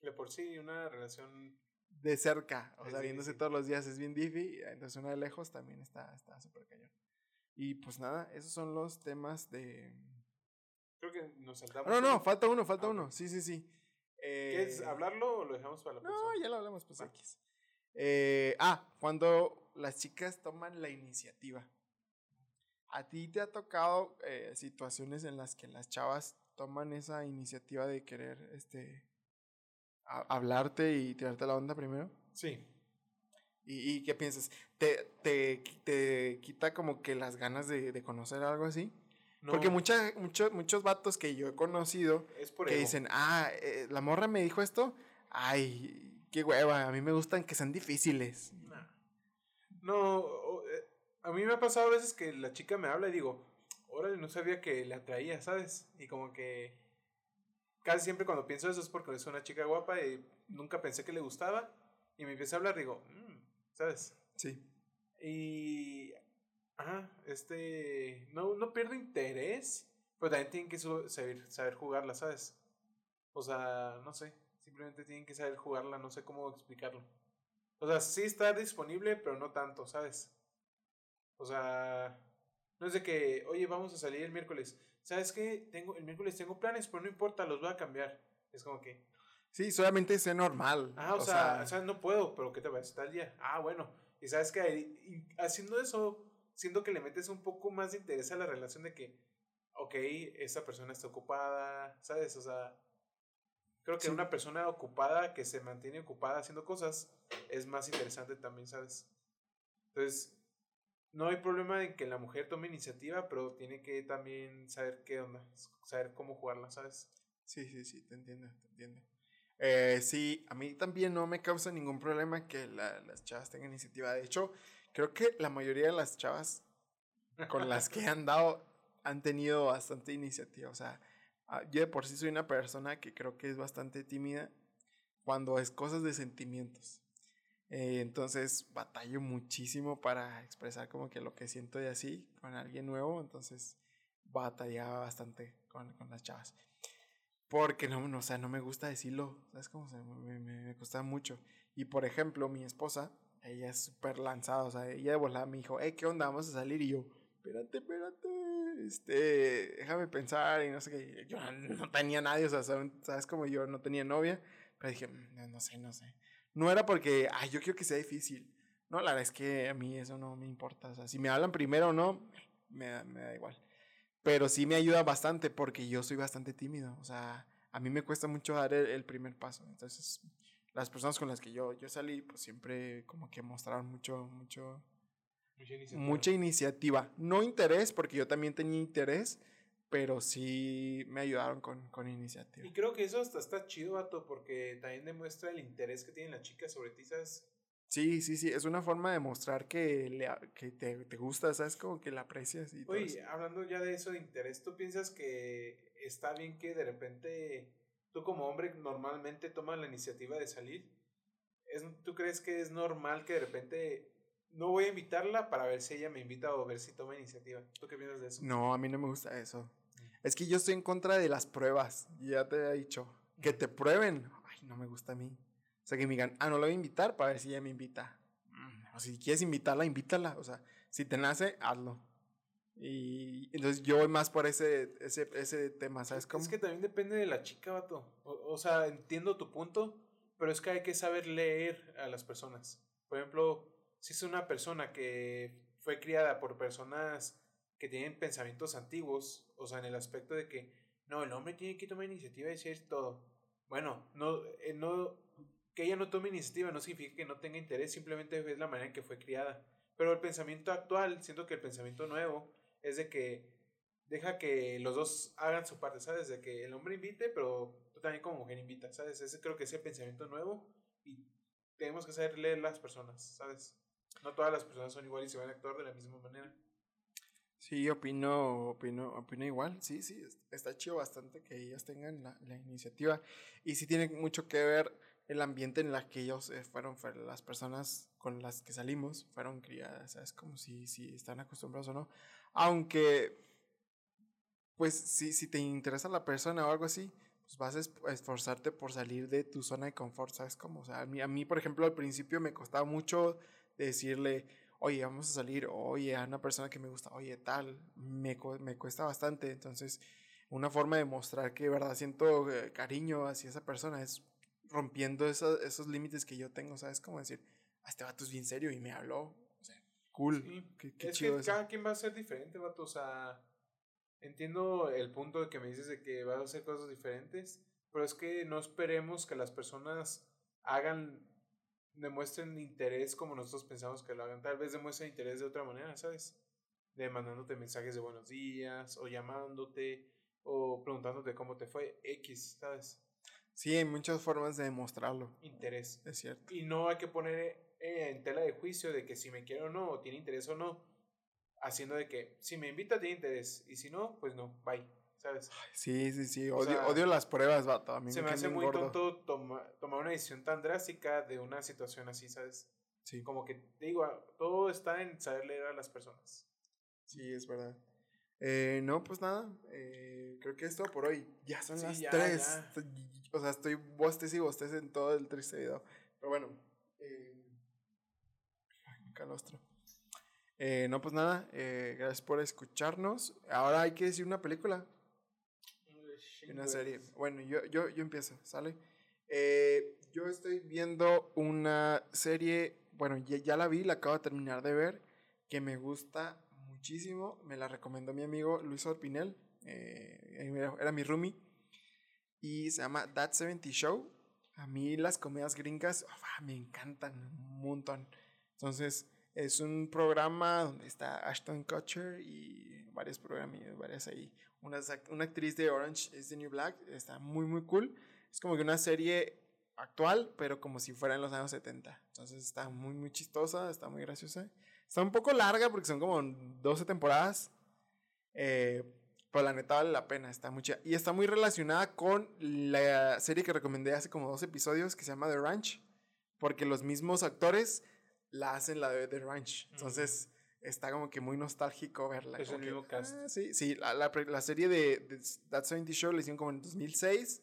De por sí, una relación. De cerca, o sea, viéndose sí. todos los días es bien difícil, entonces una de lejos también está está súper cañón. Y pues nada, esos son los temas de... Creo que nos saltamos. No, no, falta uno, falta Ah, uno, sí, sí, sí. ¿Quieres Eh, hablarlo o lo dejamos para la No, próxima? ya lo hablamos, pues. X. Eh, ah, cuando las chicas toman la iniciativa. ¿A ti te ha tocado eh, situaciones en las que las chavas toman esa iniciativa de querer este a- hablarte y tirarte la onda primero? Sí. ¿Y, y qué piensas? ¿Te, te, te quita como que las ganas de, de conocer algo así? No, Porque mucha, muchos muchos vatos que yo he conocido es por que ego. dicen, ah, eh, la morra me dijo esto, ay, qué hueva, a mí me gustan que sean difíciles. Nah. No, a mí me ha pasado a veces que la chica me habla y digo, órale, no sabía que le atraía, ¿sabes? Y como que casi siempre cuando pienso eso es porque es una chica guapa y nunca pensé que le gustaba y me empieza a hablar, digo, "Mm", ¿sabes? Sí. Y, ajá, este, no, no pierdo interés, pero también tienen que saber, saber jugarla, ¿sabes? O sea, no sé, simplemente tienen que saber jugarla, no sé cómo explicarlo. O sea, sí está disponible, pero no tanto, ¿sabes? O sea, no es de que, oye, vamos a salir el miércoles. ¿Sabes qué? Tengo, el miércoles tengo planes, pero no importa, los voy a cambiar. Es como que, Sí, solamente sé normal. Ah, o, sea, o sea, no puedo, pero ¿qué te parece tal día? Ah, bueno. Y sabes que haciendo eso, siento que le metes un poco más de interés a la relación de que, ok, esta persona está ocupada, ¿sabes? O sea, creo que Sí. una persona ocupada que se mantiene ocupada haciendo cosas es más interesante también, ¿sabes? Entonces, no hay problema en que la mujer tome iniciativa, pero tiene que también saber qué onda, saber cómo jugarla, ¿sabes? Sí, sí, sí, te entiendo, te entiendo. Eh, sí, a mí también no me causa ningún problema que la- las chavas tengan iniciativa. De hecho, creo que la mayoría de las chavas con las que he (laughs) andado han tenido bastante iniciativa. O sea, ah, yo de por sí soy una persona que creo que es bastante tímida cuando es cosas de sentimientos. Eh, entonces batallo muchísimo para expresar como que lo que siento y así con alguien nuevo. Entonces batallaba bastante con, con las chavas. Porque no, no, o sea, no me gusta decirlo. ¿Sabes cómo? O sea, me, me, me cuesta mucho. Y por ejemplo, mi esposa, ella es súper lanzada. O sea, ella de volada me dijo, hey, ¿qué onda? Vamos a salir. Y yo, espérate, espérate. Este, déjame pensar. Y no sé qué. Yo no tenía nadie. O sea, ¿sabes ¿sabes como yo no tenía novia? Pero dije, "Mm, no, no sé, no sé. No era porque, ay, yo quiero que sea difícil. No, la verdad es que a mí eso no me importa. O sea, si me hablan primero o no, me da, me da igual. Pero sí me ayuda bastante porque yo soy bastante tímido. O sea, a mí me cuesta mucho dar el, el primer paso. Entonces, las personas con las que yo, yo salí, pues siempre como que mostraron mucho, mucho, Mucha iniciativa. mucha iniciativa. No interés, porque yo también tenía interés, pero sí me ayudaron con, con iniciativa. Y creo que eso hasta está chido, vato, porque también demuestra el interés que tiene la chica sobre ti, ¿sabes? Sí, sí, sí, es una forma de mostrar que, le, a- que te, te gusta, ¿sabes? Como que la aprecias y todo Oye, eso. hablando ya de eso de interés, ¿tú piensas que está bien que de repente tú como hombre normalmente tomas la iniciativa de salir? ¿Es, ¿Tú crees que es normal que de repente no voy a invitarla para ver si ella me invita o ver si toma iniciativa? ¿Tú qué piensas de eso? No, a mí no me gusta eso. Es que yo estoy en contra de las pruebas, ya te he dicho. Que te prueben, ay, no me gusta a mí. O sea, que me digan, ah, no la voy a invitar para ver si ella me invita. Mm, O si quieres invitarla, invítala. O sea, si te nace, hazlo. Y entonces yo voy más por ese, ese, ese tema, ¿sabes cómo? Es que también depende de la chica, vato. O, o sea, entiendo tu punto, pero es que hay que saber leer a las personas. Por ejemplo, si es una persona que fue criada por personas que tienen pensamientos antiguos, o sea, en el aspecto de que, no, el hombre tiene que tomar iniciativa y decir todo. Bueno, no, eh, no, que ella no tome iniciativa no significa que no tenga interés, simplemente es la manera en que fue criada. Pero el pensamiento actual, siento que el pensamiento nuevo es de que deja que los dos hagan su parte, ¿sabes? De que el hombre invite, pero tú también como mujer invita, ¿sabes? Ese creo que es el pensamiento nuevo y tenemos que saber leer las personas, ¿sabes? No todas las personas son iguales y se van a actuar de la misma manera. Sí, opino, opino, opino igual. Sí, sí, es- está chido bastante que ellas tengan la, la iniciativa. Y sí tiene mucho que ver el ambiente en la que ellos eh, fueron, fue- las personas con las que salimos fueron criadas, ¿sabes? Como si, si están acostumbrados o no. Aunque, pues, si, si te interesa la persona o algo así, pues vas es- a esforzarte por salir de tu zona de confort, ¿sabes? Como, o sea, a mí, a mí, por ejemplo, al principio me costaba mucho decirle, oye, vamos a salir, oye, a una persona que me gusta, oye, tal, me, me cuesta bastante. Entonces, una forma de mostrar que de verdad siento eh, cariño hacia esa persona es rompiendo esa- esos límites que yo tengo, ¿sabes? Como decir, "Ah, este vato es bien serio y me habló. O sea, cool. Sí, Qué, qué es chido que eso. cada quien va a ser diferente, vato. O sea, entiendo el punto de que me dices de que vas a hacer cosas diferentes, pero es que no esperemos que las personas hagan, demuestren interés como nosotros pensamos que lo hagan. Tal vez demuestren interés de otra manera, ¿sabes? De mandándote mensajes de buenos días, o llamándote, o preguntándote cómo te fue, X, ¿sabes? Sí, hay muchas formas de demostrarlo. Interés. Es cierto. Y no hay que poner eh, en tela de juicio de que si me quiere o no, o tiene interés o no, haciendo de que si me invita tiene interés, y si no, pues no, bye, ¿sabes? Sí, sí, sí. O Odio, sea, odio las pruebas, vato. A mí Se me hace muy gordo. tonto toma- tomar una decisión tan drástica de una situación así, ¿sabes? Sí, Como que, digo, todo está en saber leer a las personas. sí, es verdad. Eh, no, pues nada. eh, creo que es todo por hoy. Ya son Sí, las ya, 3. ya. O sea, estoy bostes y bostes en todo el triste video. Pero bueno. Eh, calostro. Eh, no, pues nada. eh, gracias por escucharnos. Ahora hay que decir una película. Una serie. Bueno, yo, yo, yo empiezo, ¿sale? Eh, yo estoy viendo una serie, bueno, ya, ya la vi, la acabo de terminar de ver, que me gusta muchísimo. Me la recomendó mi amigo Luis Orpinel, eh, era, era mi roomie, y se llama That 70 Show. A mí las comedias gringas ah, me encantan un montón. Entonces, es un programa donde está Ashton Kutcher y varios programas, varias ahí. Una, una actriz de Orange is the New Black, está muy, muy cool. Es como que una serie actual, pero como si fuera en los años 70. Entonces está muy, muy chistosa, está muy graciosa. Está un poco larga porque son como 12 temporadas. eh, pero la neta vale la pena, está mucha. Y está muy relacionada con la serie que recomendé hace como dos episodios que se llama The Ranch. Porque los mismos actores la hacen la de The Ranch. Entonces está como que muy nostálgico verla. Es el que, mismo cast. ah, sí, sí, la, la la serie de, de That 70 Show la hicieron como en 2006.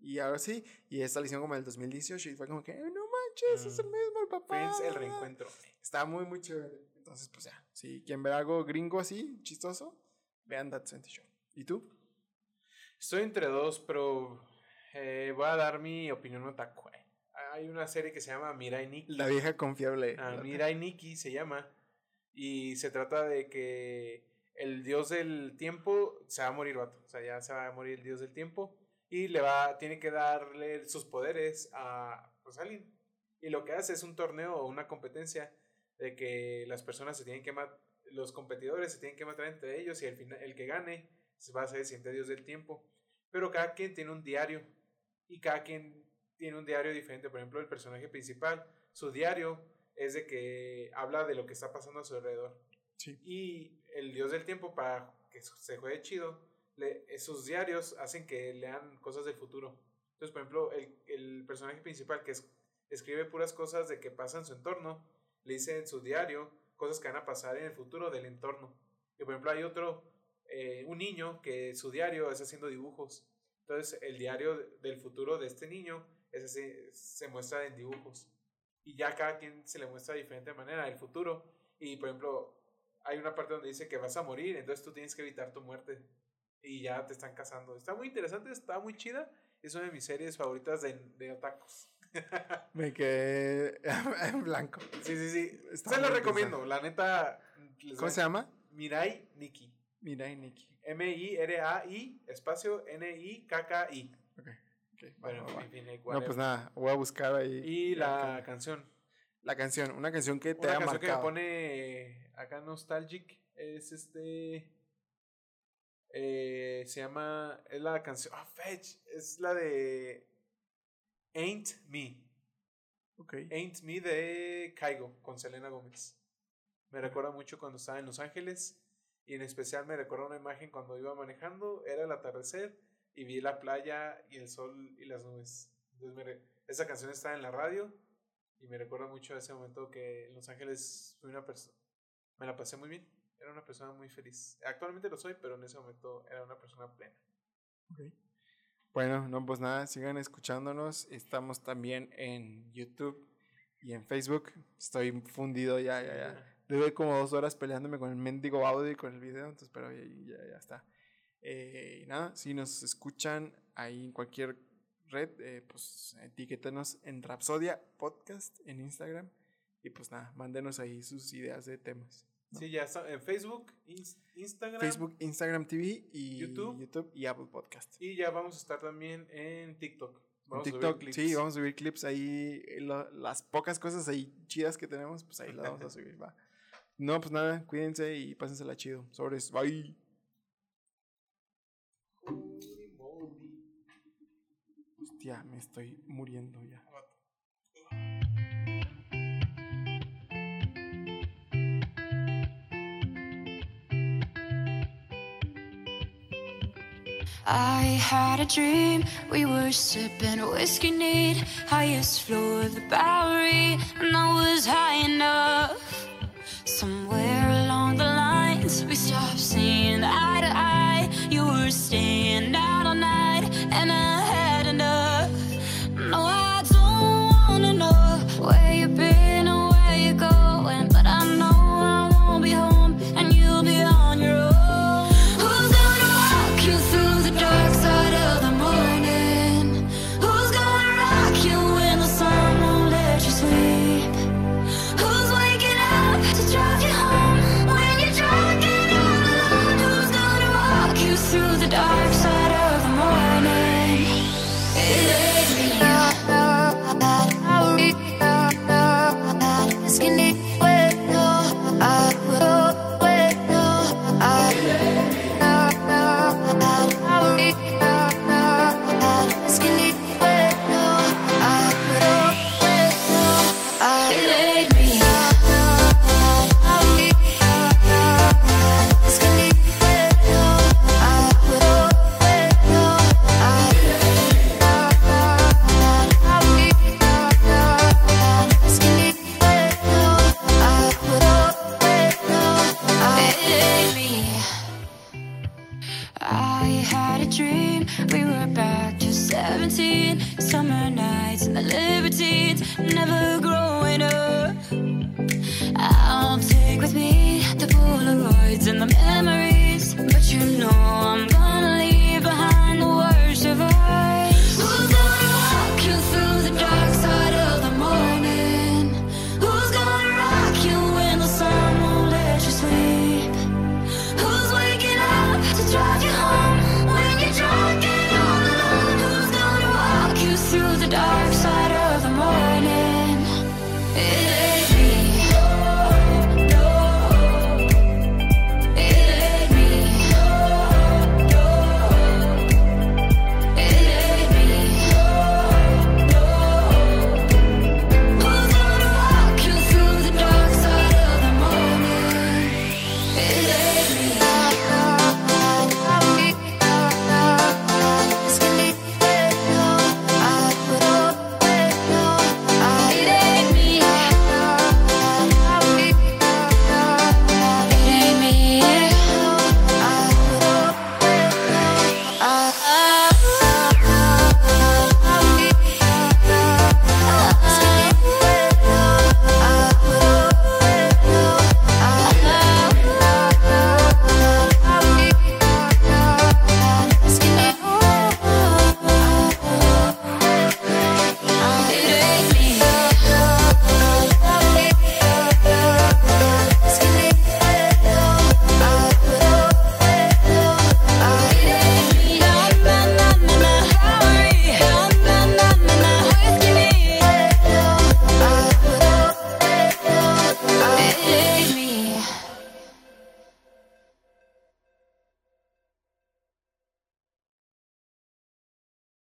Y ahora sí, y esta la hicieron como en el 2018. Y fue como que, "Ay, no manches, es el Mm. mismo el papá. Friends, el reencuentro. Está muy, muy chévere. Entonces, pues ya, si quieren ver algo gringo así, chistoso, vean That 70 Show. ¿Y tú? Estoy entre dos, pero eh, voy a dar mi opinión otaku. Hay una serie que se llama Mirai Nikki. La vieja confiable. Ah, Mirai Nikki se llama. Y se trata de que el dios del tiempo se va a morir, vato. O sea, ya se va a morir el dios del tiempo. Y le va, tiene que darle sus poderes a pues, alguien. Y lo que hace es un torneo o una competencia de que las personas se tienen que matar, los competidores se tienen que matar entre ellos y el, final, el que gane se va a ser el siguiente dios del tiempo. Pero cada quien tiene un diario y cada quien tiene un diario diferente. Por ejemplo, el personaje principal, su diario es de que habla de lo que está pasando a su alrededor. Sí. Y el dios del tiempo, para que se juegue chido, le, esos diarios hacen que lean cosas del futuro. Entonces, por ejemplo, el, el personaje principal que es, escribe puras cosas de que pasan en su entorno, le dice en su diario cosas que van a pasar en el futuro del entorno. Y por ejemplo, hay otro, eh, un niño que su diario es haciendo dibujos. Entonces, el diario del futuro de este niño es así, se muestra en dibujos. Y ya cada quien se le muestra de diferente manera el futuro. Y por ejemplo, hay una parte donde dice que vas a morir, entonces tú tienes que evitar tu muerte. Y ya te están casando. Está muy interesante, está muy chida. Es una de mis series favoritas de, de otakus. (laughs) Me quedé (laughs) en blanco. Sí, sí, sí. Está Se lo recomiendo. La neta. ¿Cómo se llama? Mirai Nikki. Mira, Nicky. M-I-R-A-I, espacio N-I-K-K-I. Ok, Bueno, va, va. No, pues nada, voy a buscar ahí. Y la acá. canción. la canción, una canción que te Una ha canción que me pone acá nostalgic es este. eh, se llama. Es la canción. Ah, Fetch. Es la de. Ain't Me. Ok. Ain't Me de Caigo con Selena Gómez. Me recuerda mucho cuando estaba en Los Ángeles. Y en especial me recuerda una imagen cuando iba manejando. Era el atardecer. Y vi la playa y el sol y las nubes. Entonces me esa canción está en la radio. Y me recuerda mucho a ese momento que en Los Ángeles fui una persona. Me la pasé muy bien. Era una persona muy feliz. Actualmente lo soy, pero en ese momento era una persona plena. Ok. Bueno, no, pues nada, sigan escuchándonos. Estamos también en YouTube y en Facebook. Estoy fundido ya, ya, ya. (laughs) Debe como dos horas peleándome con el mendigo audio y con el video, entonces, pero ya, ya, ya está. Eh, y nada, si nos escuchan ahí en cualquier red, eh, pues etiquétenos en Rapsodia Podcast en Instagram. Y pues nada, mándenos ahí sus ideas de temas. ¿no? Sí, ya está en Facebook, Ins- Instagram. Facebook, Instagram TV y YouTube. YouTube y Apple Podcast. Y ya vamos a estar también en TikTok. En Vamos a subir TikTok, clips. sí, vamos a subir clips ahí, eh, lo- las pocas cosas ahí chidas que tenemos, pues ahí las vamos a (laughs) subir, va. No, pues nada, cuídense y pásensela chido. Sobres, bye. Holy moly. Hostia, me estoy muriendo ya. I had a dream, we were sipping whiskey neat, highest floor of the Bowery, and I was high enough. Somewhere